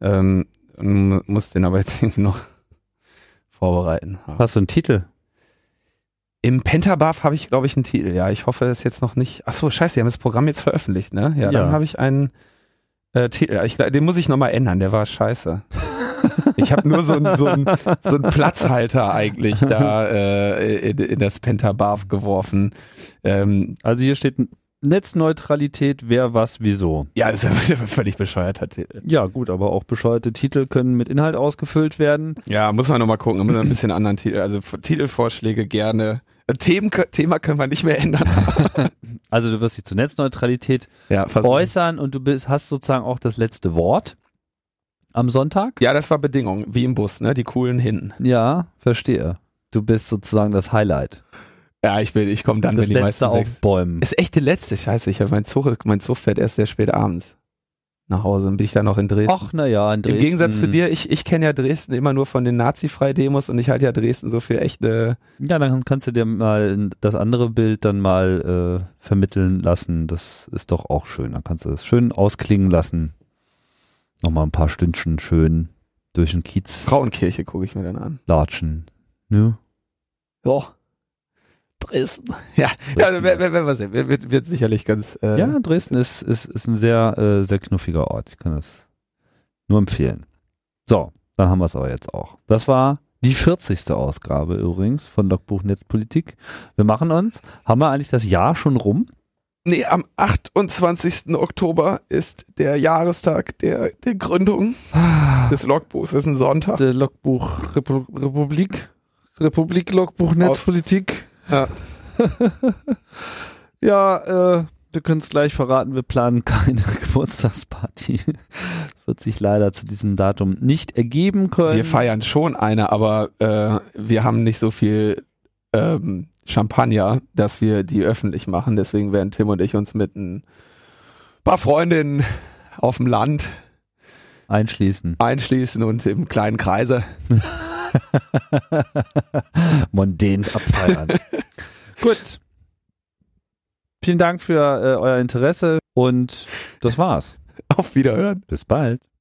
Ähm, muss den aber jetzt irgendwie noch vorbereiten. Hast du einen Titel? Im Pentabuff habe ich, glaube ich, einen Titel. Ja, ich hoffe, das jetzt noch nicht. Ach so, scheiße, die haben das Programm jetzt veröffentlicht, ne? Ja, dann Ja. habe ich einen äh, Titel. Ich, den muss ich nochmal ändern, der war scheiße. Ich habe nur so einen so einen- so einen Platzhalter eigentlich da äh, in, in das Pentabuff geworfen. Ähm, Also hier steht Netzneutralität, wer was, wieso. ja, ist ja ein völlig bescheuerter Titel. Ja, gut, aber auch bescheuerte Titel können mit Inhalt ausgefüllt werden. Ja, muss man nochmal gucken. Da müssen wir ein bisschen anderen Titel. Also Titelvorschläge gerne. Äh, Themen, Thema können wir nicht mehr ändern. Also du wirst dich zur Netzneutralität Ja, äußern und du bist, hast sozusagen auch das letzte Wort am Sonntag. ja, das war Bedingung, wie im Bus, ne? Die coolen hinten. Ja, verstehe. Du bist sozusagen das Highlight. Ja, ich will, ich komme dann, Das wenn die letzte. Aufbäumen. Ist echt die letzte Scheiße. Ich habe mein Zug, mein Zug fährt erst sehr spät abends nach Hause. Dann bin ich dann noch in Dresden. Ach, naja, in Dresden. Im Gegensatz zu dir, ich, ich kenne ja Dresden immer nur von den Nazi-Frei-Demos und ich halte ja Dresden so für echt eine. Ja, dann kannst du dir mal das andere Bild dann mal äh, vermitteln lassen. Das ist doch auch schön. Dann kannst du das schön ausklingen lassen. Nochmal ein paar Stündchen schön durch den Kiez Frauenkirche gucke ich mir dann an. latschen. Ne? Ja. Dresden. Ja, ja also, wer, wer, wer, was, wird, wird, wird sicherlich ganz. Äh, Ja, Dresden ist, ist, ist ein sehr, äh, sehr knuffiger Ort. Ich kann das nur empfehlen. So, dann haben wir es aber jetzt auch. Das war die 40. Ausgabe übrigens von Logbuch Netzpolitik. Wir machen uns, haben wir eigentlich das Jahr schon rum? Nee, am 28. Oktober ist der Jahrestag der, der Gründung des Logbuchs. Das ist ein Sonntag. Der Logbuch Repu Republik, Republik Logbuch Netzpolitik. Ja. ja, äh, wir können es gleich verraten, wir planen keine Geburtstagsparty. Das wird sich leider zu diesem Datum nicht ergeben können. Wir feiern schon eine, aber äh, wir haben nicht so viel ähm, Champagner, dass wir die öffentlich machen. Deswegen werden Tim und ich uns mit ein paar Freundinnen auf dem Land Einschließen. einschließen und im kleinen Kreise. Mondän abfeiern. Gut. Vielen Dank für äh, euer Interesse und das war's. Auf Wiederhören. Bis bald.